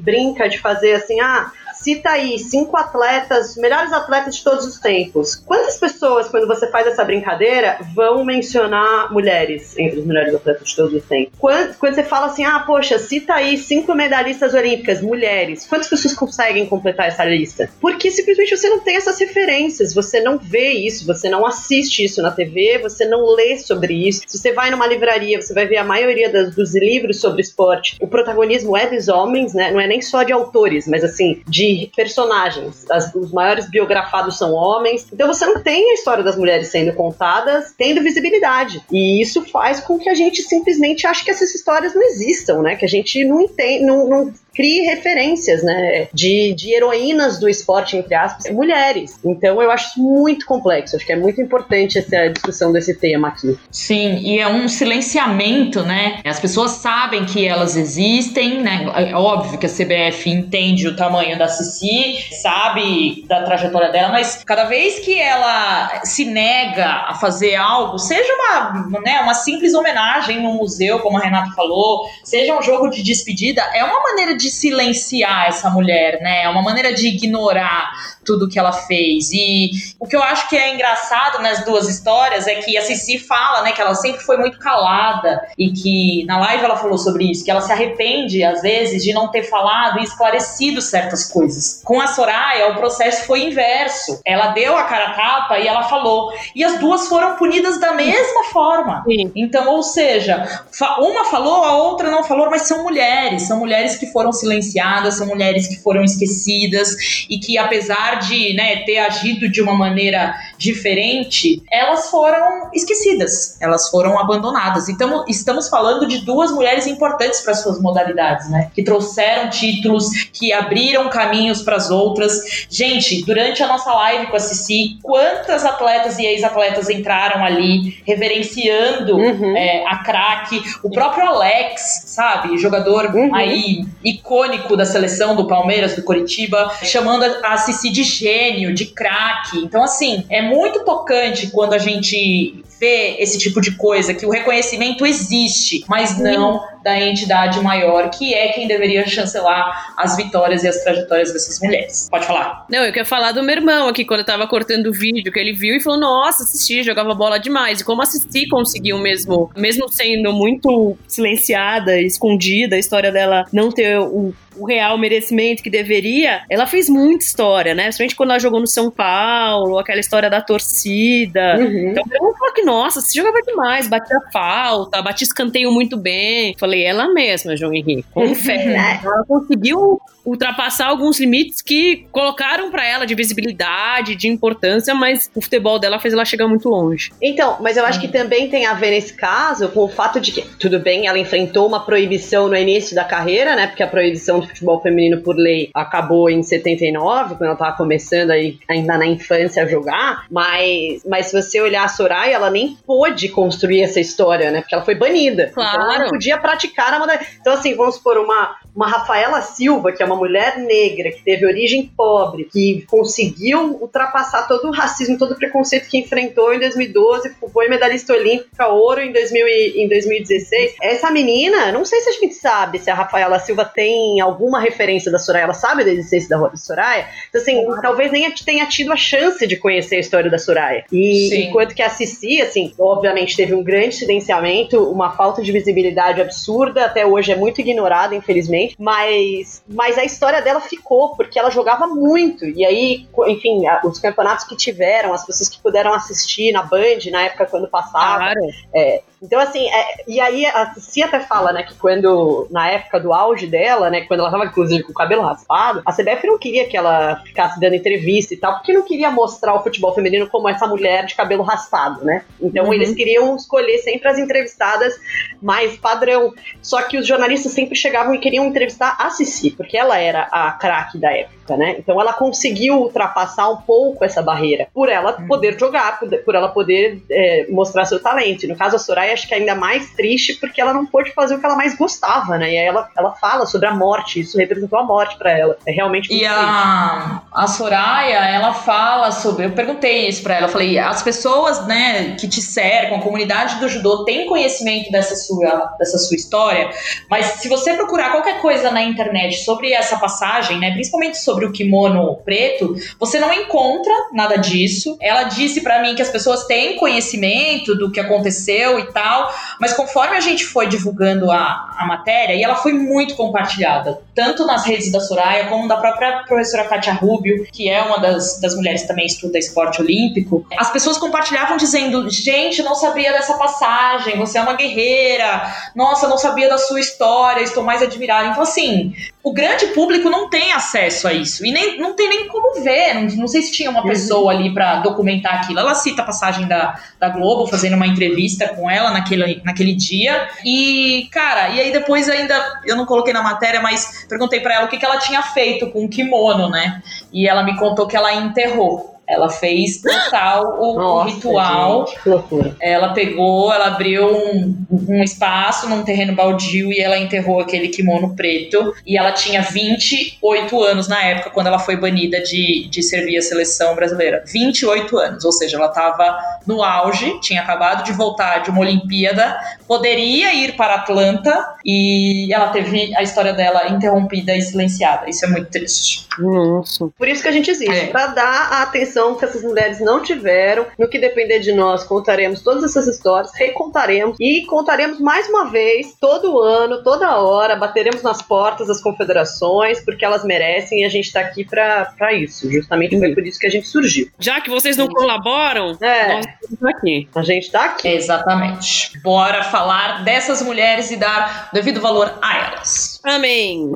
S3: brinca de fazer assim, ah cita aí cinco atletas, melhores atletas de todos os tempos. Quantas pessoas, quando você faz essa brincadeira, vão mencionar mulheres entre os melhores atletas de todos os tempos? Quando, quando você fala assim, ah, poxa, cita aí cinco medalhistas olímpicas, mulheres, quantas pessoas conseguem completar essa lista? Porque simplesmente você não tem essas referências, você não vê isso, você não assiste isso na TV, você não lê sobre isso. Se você vai numa livraria, você vai ver a maioria das, dos livros sobre esporte, o protagonismo é dos homens, né? Não é nem só de autores, mas assim, de personagens. As, os maiores biografados são homens. Então você não tem a história das mulheres sendo contadas, tendo visibilidade. E isso faz com que a gente simplesmente ache que essas histórias não existam, né? Que a gente não entende, não, não crie referências, né, de, de heroínas do esporte, entre aspas, mulheres. Então eu acho muito complexo, acho que é muito importante essa discussão desse tema aqui.
S1: Sim, e é um silenciamento, né? As pessoas sabem que elas existem, né? É óbvio que a CBF entende o tamanho da Cici, sabe da trajetória dela, mas cada vez que ela se nega a fazer algo, seja uma, né, uma simples homenagem no museu, como a Renata falou, seja um jogo de despedida, é uma maneira de de silenciar essa mulher, né? É uma maneira de ignorar tudo que ela fez. E o que eu acho que é engraçado nas duas histórias é que a Cici fala, né, que ela sempre foi muito calada e que na live ela falou sobre isso, que ela se arrepende às vezes de não ter falado e esclarecido certas coisas. Com a Soraya, o processo foi inverso. Ela deu a cara a tapa e ela falou. E as duas foram punidas da mesma forma. Sim. Então, ou seja, uma falou, a outra não falou, mas são mulheres, são mulheres que foram silenciadas, são mulheres que foram esquecidas e que apesar apesar de né, ter agido de uma maneira diferente, elas foram esquecidas, elas foram abandonadas. Então, estamos falando de duas mulheres importantes para suas modalidades, né? Que trouxeram títulos, que abriram caminhos para as outras. Gente, durante a nossa live com a Cici, quantas atletas e ex-atletas entraram ali reverenciando uhum. é, a craque, o próprio Alex, sabe? Jogador uhum. aí icônico da seleção do Palmeiras, do Coritiba, chamando a Cici de de gênio, de craque. Então, assim, é muito tocante quando a gente vê esse tipo de coisa, que o reconhecimento existe, mas não da entidade maior, que é quem deveria chancelar as vitórias e as trajetórias dessas mulheres. Pode falar.
S2: Não, eu quero falar do meu irmão aqui, quando eu tava cortando o vídeo, que ele viu e falou: Nossa, assisti, jogava bola demais. E como assistir conseguiu mesmo, mesmo sendo muito silenciada, escondida, a história dela não ter o o real merecimento que deveria, ela fez muita história, né? Principalmente quando ela jogou no São Paulo, aquela história da torcida. Uhum. Então eu falo que, nossa, se jogava demais, batia falta, batia escanteio muito bem. Falei, ela mesma, João Henrique, com fé. ela conseguiu ultrapassar alguns limites que colocaram para ela de visibilidade, de importância, mas o futebol dela fez ela chegar muito longe.
S3: Então, mas eu acho que também tem a ver nesse caso com o fato de que, tudo bem, ela enfrentou uma proibição no início da carreira, né? Porque a proibição do futebol feminino por lei acabou em 79, quando ela tava começando aí, ainda na infância a jogar, mas, mas se você olhar a Soraya, ela nem pôde construir essa história, né? Porque ela foi banida.
S2: Claro.
S3: Então ela não podia praticar a modalidade. Então, assim, vamos supor, uma, uma Rafaela Silva, que é uma mulher negra, que teve origem pobre, que conseguiu ultrapassar todo o racismo, todo o preconceito que enfrentou em 2012, foi medalhista olímpica, ouro em, 2000 e, em 2016. Essa menina, não sei se a gente sabe se a Rafaela Silva tem alguma referência da Soraya, ela sabe da existência da Soraya, então assim, talvez nem tenha tido a chance de conhecer a história da Soraya. E enquanto que a Cici, assim, obviamente teve um grande silenciamento, uma falta de visibilidade absurda, até hoje é muito ignorada, infelizmente, mas, mas a história dela ficou, porque ela jogava muito. E aí, enfim, os campeonatos que tiveram, as pessoas que puderam assistir na Band na época quando passava. Claro. É, então, assim, é, e aí a Cia até fala, né, que quando, na época do auge dela, né, quando ela tava, inclusive, com o cabelo raspado, a CBF não queria que ela ficasse dando entrevista e tal, porque não queria mostrar o futebol feminino como essa mulher de cabelo raspado, né? Então, uhum. eles queriam escolher sempre as entrevistadas mais padrão. Só que os jornalistas sempre chegavam e queriam entrevistar a Cici, porque ela era a craque da época, né? Então, ela conseguiu ultrapassar um pouco essa barreira, por ela uhum. poder jogar, por, por ela poder é, mostrar seu talento. No caso, a Soraya acho que é ainda mais triste porque ela não pôde fazer o que ela mais gostava, né? E aí ela, ela fala sobre a morte, isso representou a morte para ela. É realmente muito
S1: E a, a Soraya, ela fala sobre. Eu perguntei isso pra ela, eu falei, as pessoas, né, que te cercam, a comunidade do judô tem conhecimento dessa sua, dessa sua história, mas se você procurar qualquer coisa na internet sobre essa passagem, né, principalmente sobre o kimono preto, você não encontra nada disso. Ela disse para mim que as pessoas têm conhecimento do que aconteceu e tal tal. Mas conforme a gente foi divulgando a, a matéria, e ela foi muito compartilhada, tanto nas redes da Soraya como da própria professora Katia Rubio, que é uma das, das mulheres que também estuda esporte olímpico, as pessoas compartilhavam dizendo: gente, não sabia dessa passagem, você é uma guerreira, nossa, não sabia da sua história, estou mais admirada. Então, assim, o grande público não tem acesso a isso. E nem, não tem nem como ver. Não, não sei se tinha uma pessoa ali para documentar aquilo. Ela cita a passagem da, da Globo, fazendo uma entrevista com ela naquele, naquele dia. E, cara, e aí depois ainda, eu não coloquei na matéria, mas perguntei para ela o que, que ela tinha feito com o kimono, né? E ela me contou que ela enterrou. Ela fez total o, Nossa, ritual. Gente, ela pegou, ela abriu um, um, espaço num terreno baldio e ela enterrou aquele kimono preto. E ela tinha 28 anos na época, quando ela foi banida de, de servir a seleção brasileira. 28 anos, ou seja, ela estava no auge, tinha acabado de voltar de uma Olimpíada, poderia ir para Atlanta e ela teve a história dela interrompida e silenciada. Isso é muito triste.
S2: Nossa.
S3: Por isso que a gente existe, é. para dar a atenção que essas mulheres não tiveram. No que depender de nós, contaremos todas essas histórias, recontaremos e contaremos mais uma vez, todo ano, toda hora, bateremos nas portas das confederações, porque elas merecem e a gente está aqui para isso. Justamente foi por isso que a gente surgiu.
S2: Já que vocês não colaboram,
S3: é. nós estamos aqui. A gente está aqui.
S1: Exatamente. Bora falar dessas mulheres e dar devido valor a elas.
S2: Amém.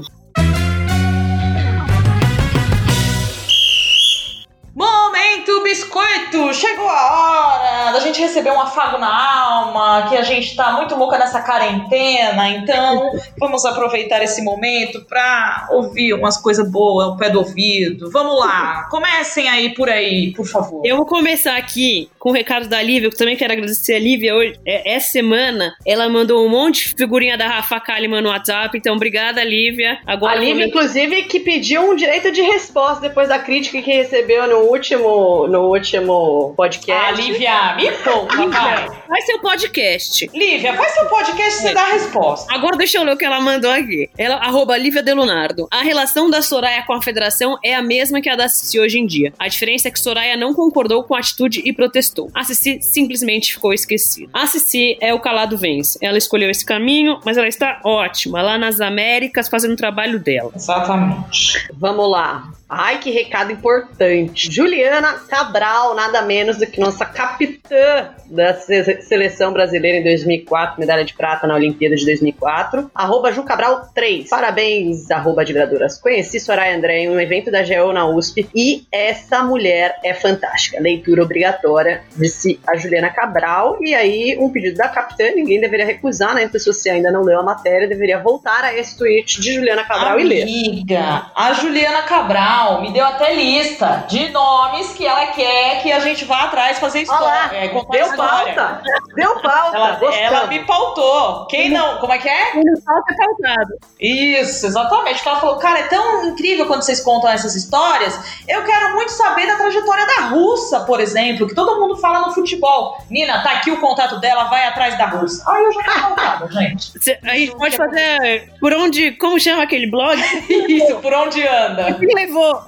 S1: Momento biscoito! Chegou a hora da gente receber um afago na alma, que a gente tá muito louca nessa quarentena, então vamos aproveitar esse momento pra ouvir umas coisas boas ao pé do ouvido. Vamos lá, comecem aí por aí, por favor.
S2: Eu vou começar aqui com o recado da Lívia, que também quero agradecer a Lívia. Hoje, é, essa semana ela mandou um monte de figurinha da Rafa Kalimann no WhatsApp, então obrigada, Lívia.
S3: Agora a Lívia, inclusive, que pediu um direito de resposta depois da crítica que recebeu no último no, no último podcast.
S1: Ah, Lívia, me poupa, vai.
S2: Faz seu podcast.
S1: Lívia, faz seu podcast e você dá a resposta.
S2: Agora deixa eu ler o que ela mandou aqui. Ela, arroba Lívia Delunardo. A relação da Soraya com a federação é a mesma que a da Cici hoje em dia. A diferença é que Soraya não concordou com a atitude e protestou. A Cici simplesmente ficou esquecida. A Cici é o calado vence. Ela escolheu esse caminho, mas ela está ótima lá nas Américas fazendo o trabalho dela.
S1: Exatamente.
S3: Vamos lá. Ai, que recado importante. Juliana Cabral, nada menos do que nossa capitã da se- seleção brasileira em 2004, medalha de prata na Olimpíada de 2004. Arroba Ju Cabral 3. Parabéns, arroba admiradoras. Conheci Soraya André em um evento da GEO na USP e essa mulher é fantástica. Leitura obrigatória, disse a Juliana Cabral. E aí, um pedido da capitã, ninguém deveria recusar, né? Então, se você ainda não leu a matéria, deveria voltar a esse tweet de Juliana Cabral e ler.
S1: Amiga, a Juliana Cabral me deu até lista de nomes que ela quer que a gente vá atrás fazer história.
S3: Olá,
S1: é,
S3: deu
S1: história.
S3: Pauta. Deu pauta.
S1: Ela, ela me pautou. Quem não? Como é que é?
S2: Pauta é pautado.
S1: Isso, exatamente. Ela falou, cara, é tão incrível quando vocês contam essas histórias. Eu quero muito saber da trajetória da russa, por exemplo, que todo mundo fala no futebol. Nina, tá aqui o contato dela, vai atrás da russa. Ai, eu já tô pautada, gente.
S2: Cê- a gente pode fazer por onde. Como chama aquele blog?
S1: Isso, por onde anda?
S2: Que levou.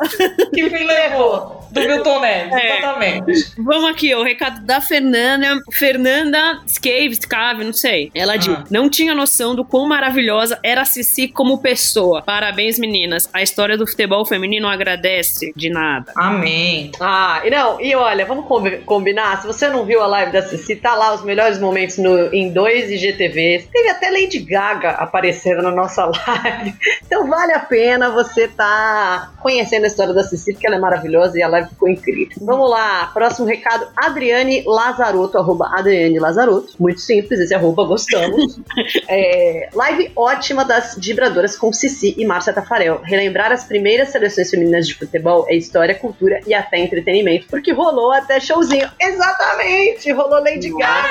S1: Que fim levou? Do Milton Neves,
S2: É.
S1: exatamente.
S2: Vamos aqui, ó, o recado da Fernanda. Fernanda Scave, Scave, não sei. Ela diz:
S1: Ah.
S2: Não tinha noção do quão maravilhosa era a Cici como pessoa. Parabéns, meninas. A história do futebol feminino agradece. De nada.
S1: Amém.
S3: Ah, e não, e olha, vamos combi- combinar. Se você não viu a live da Cici, tá lá os melhores momentos no, em dois IGTVs. Teve até Lady Gaga aparecendo na nossa live. Então vale a pena você tá conhecendo a história da Cici, porque ela é maravilhosa e a live ficou incrível. Vamos lá, próximo recado: Adriane Lazarotto, arroba Adriane Lazarotto. Muito simples, esse arroba gostamos. É, live ótima das vibradoras com Cici e Márcia Tafarel. Relembrar as primeiras seleções femininas de futebol é história, cultura e até entretenimento, porque rolou até showzinho. Exatamente, rolou Lady Gaga.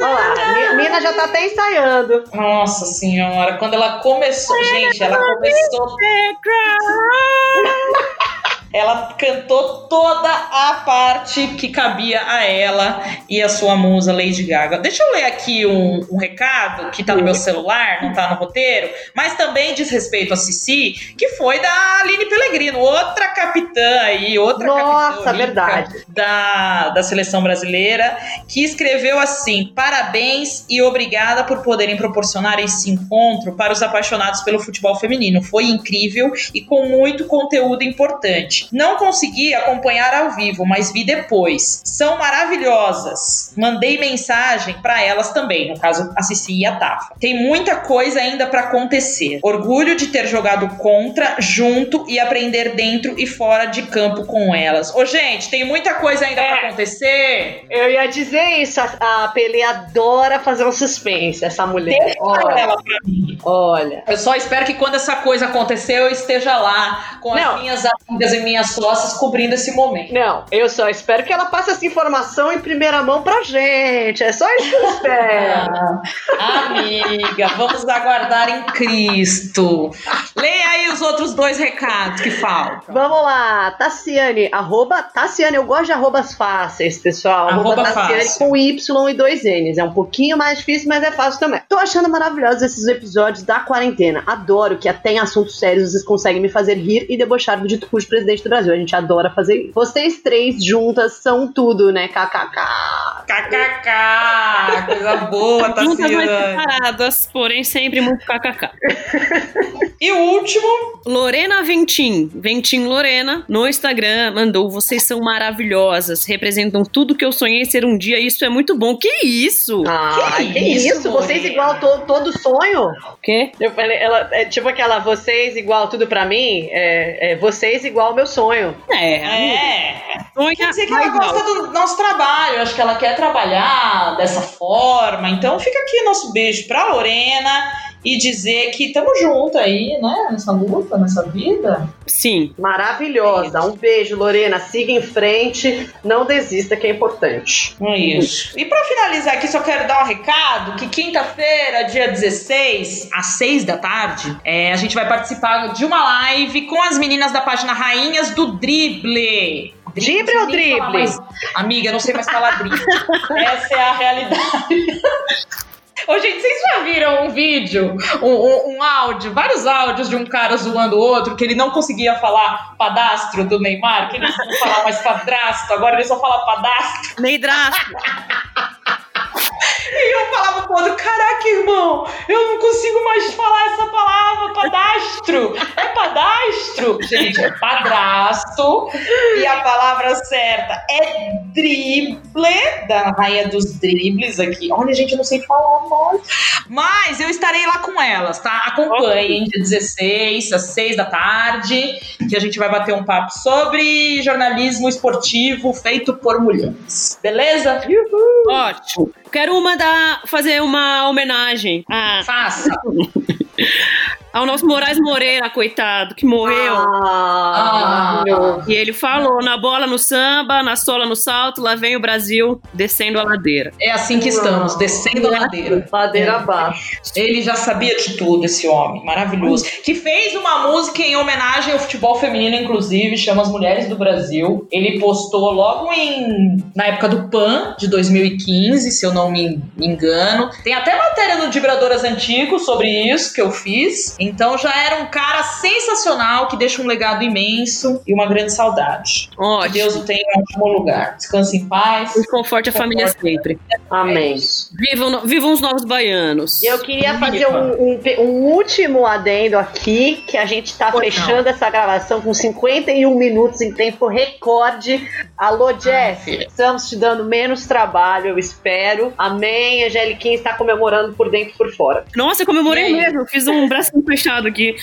S3: Olha lá, Mi- Mina já tá até ensaiando.
S1: Nossa senhora, quando ela começou, gente, ela começou. Bye. Ela cantou toda a parte que cabia a ela e a sua musa Lady Gaga. Deixa eu ler aqui um, um recado que tá no meu celular, não tá no roteiro, mas também diz respeito a Cici, que foi da Aline Pellegrino, outra capitã aí, outra
S3: Nossa,
S1: capitã
S3: verdade.
S1: da, da seleção brasileira, que escreveu assim: parabéns e obrigada por poderem proporcionar esse encontro para os apaixonados pelo futebol feminino. Foi incrível e com muito conteúdo importante. Não consegui acompanhar ao vivo, mas vi depois. São maravilhosas. Mandei mensagem para elas também, no caso a Cici e a Tafa. Tem muita coisa ainda para acontecer. Orgulho de ter jogado contra, junto e aprender dentro e fora de campo com elas. Ô, gente, tem muita coisa ainda pra acontecer.
S3: Eu ia dizer isso, a, a Pelé adora fazer um suspense, essa mulher.
S1: Deixa
S3: Olha,
S1: ela pra mim.
S3: olha.
S1: Eu só espero que quando essa coisa acontecer, eu esteja lá com
S3: Não.
S1: as minhas amigas e minhas sócias cobrindo esse momento.
S3: Não, eu só espero que ela passe essa informação em primeira mão pra gente. É só isso que eu espero.
S1: Amiga, vamos aguardar em Cristo. Leia aí os outros dois recados que faltam.
S3: Vamos lá, Tassiane, arroba Tassiane, eu gosto de arrobas fáceis, pessoal.
S1: Arroba
S3: Tassiane
S1: fácil.
S3: com Y e dois N's. É um pouquinho mais difícil, mas é fácil também. Tô achando maravilhosos esses episódios da quarentena. Adoro que até em assuntos sérios vocês conseguem me fazer rir e debochar do dito cujo presidente do Brasil. A gente adora fazer isso. Vocês três juntas são tudo, né? KKK.
S1: KKK, coisa boa,
S2: Juntas, mas
S1: Tassiane.
S2: separadas, porém sempre muito kkk.
S1: E o último,
S2: Lorena Ventim, Ventim Lorena, no Instagram, mandou: Vocês são maravilhosas, representam tudo que eu sonhei ser um dia, isso é muito bom. Que isso?
S3: Ah, que,
S1: isso,
S3: isso? Vocês igual to- todo sonho?
S2: O quê?
S3: Eu falei, ela, é tipo aquela, vocês igual tudo pra mim, é, é vocês igual meu sonho.
S2: É,
S1: é.
S2: sonha
S1: Quer dizer que ela
S2: mais
S1: gosta do nosso trabalho, acho que ela quer trabalhar dessa forma. Então fica aqui nosso beijo pra Lorena e dizer que estamos juntos aí, né? Nessa luta, nessa vida.
S2: Sim.
S3: Maravilhosa. Um beijo, Lorena. Siga em frente. Não desista, que é importante.
S1: É isso. E para finalizar aqui, só quero dar um recado que quinta-feira, dia 16, às 6 da tarde, é, a gente vai participar de uma live com as meninas da página Rainhas do Drible.
S3: Drible ou drible?
S1: Amiga, eu não sei mais falar drible. Essa é a realidade. Ô, gente, vocês já viram um vídeo, um, um, um, áudio, vários áudios de um cara zoando o outro, que ele não conseguia falar padastro do Neymar, que ele não falava mais padrasto, agora ele só fala padastro.
S2: Neidrasto.
S1: E eu falava pro outro, caraca, irmão, eu não consigo mais falar essa palavra, padastro. É padastro. Gente, é padrasto. E a palavra certa é drible, da rainha dos dribles aqui. Olha, gente, eu não sei falar mais. Mas eu estarei lá com elas, tá? Acompanhem, dia 16, às 6 da tarde, que a gente vai bater um papo sobre jornalismo esportivo feito por mulheres. Beleza?
S2: Uhul. Ótimo. Quero mandar fazer uma homenagem. A...
S1: Faça!
S2: ao nosso Moraes Moreira, coitado, que morreu.
S1: Ah,
S2: ah, e ele falou: na bola no samba, na sola no salto, lá vem o Brasil descendo a ladeira.
S1: É assim que estamos, descendo a ladeira.
S3: Ladeira abaixo.
S1: Ele já sabia de tudo, esse homem, maravilhoso. Que fez uma música em homenagem ao futebol feminino, inclusive, chama As Mulheres do Brasil. Ele postou logo em na época do PAN, de 2015, se eu não me engano. Tem até matéria no Vibradoras Antigo sobre isso que eu fiz. Então já era um cara sensacional que deixa um legado imenso e uma grande saudade.
S2: Ótimo.
S1: Que Deus o tenha em ótimo lugar. Descanse em paz.
S2: E conforte a família sempre.
S3: Amém.
S2: Vivam, vivam os novos baianos.
S3: Eu queria fazer um, um, um, último adendo aqui, que a gente está fechando não. essa gravação com 51 minutos em tempo recorde. Alô, Jeff, ah, estamos te dando menos trabalho, eu espero. Amém. Angeliquinha está comemorando por dentro e por fora.
S2: Nossa, eu comemorei mesmo. Fiz um bracinho fechado aqui.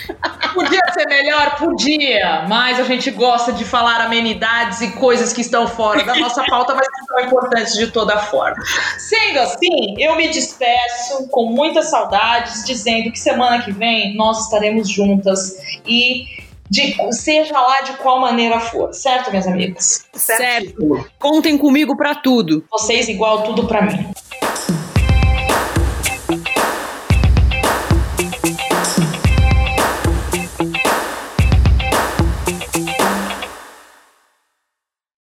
S1: Podia ser melhor? Podia, mas a gente gosta de falar amenidades e coisas que estão fora da nossa pauta, mas que são importantes de toda forma. Sendo assim, eu me despeço com muitas saudades, dizendo que semana que vem nós estaremos juntas e de seja lá de qual maneira for, certo, minhas amigas?
S2: Certo. Contem comigo para tudo.
S1: Vocês igual tudo para mim.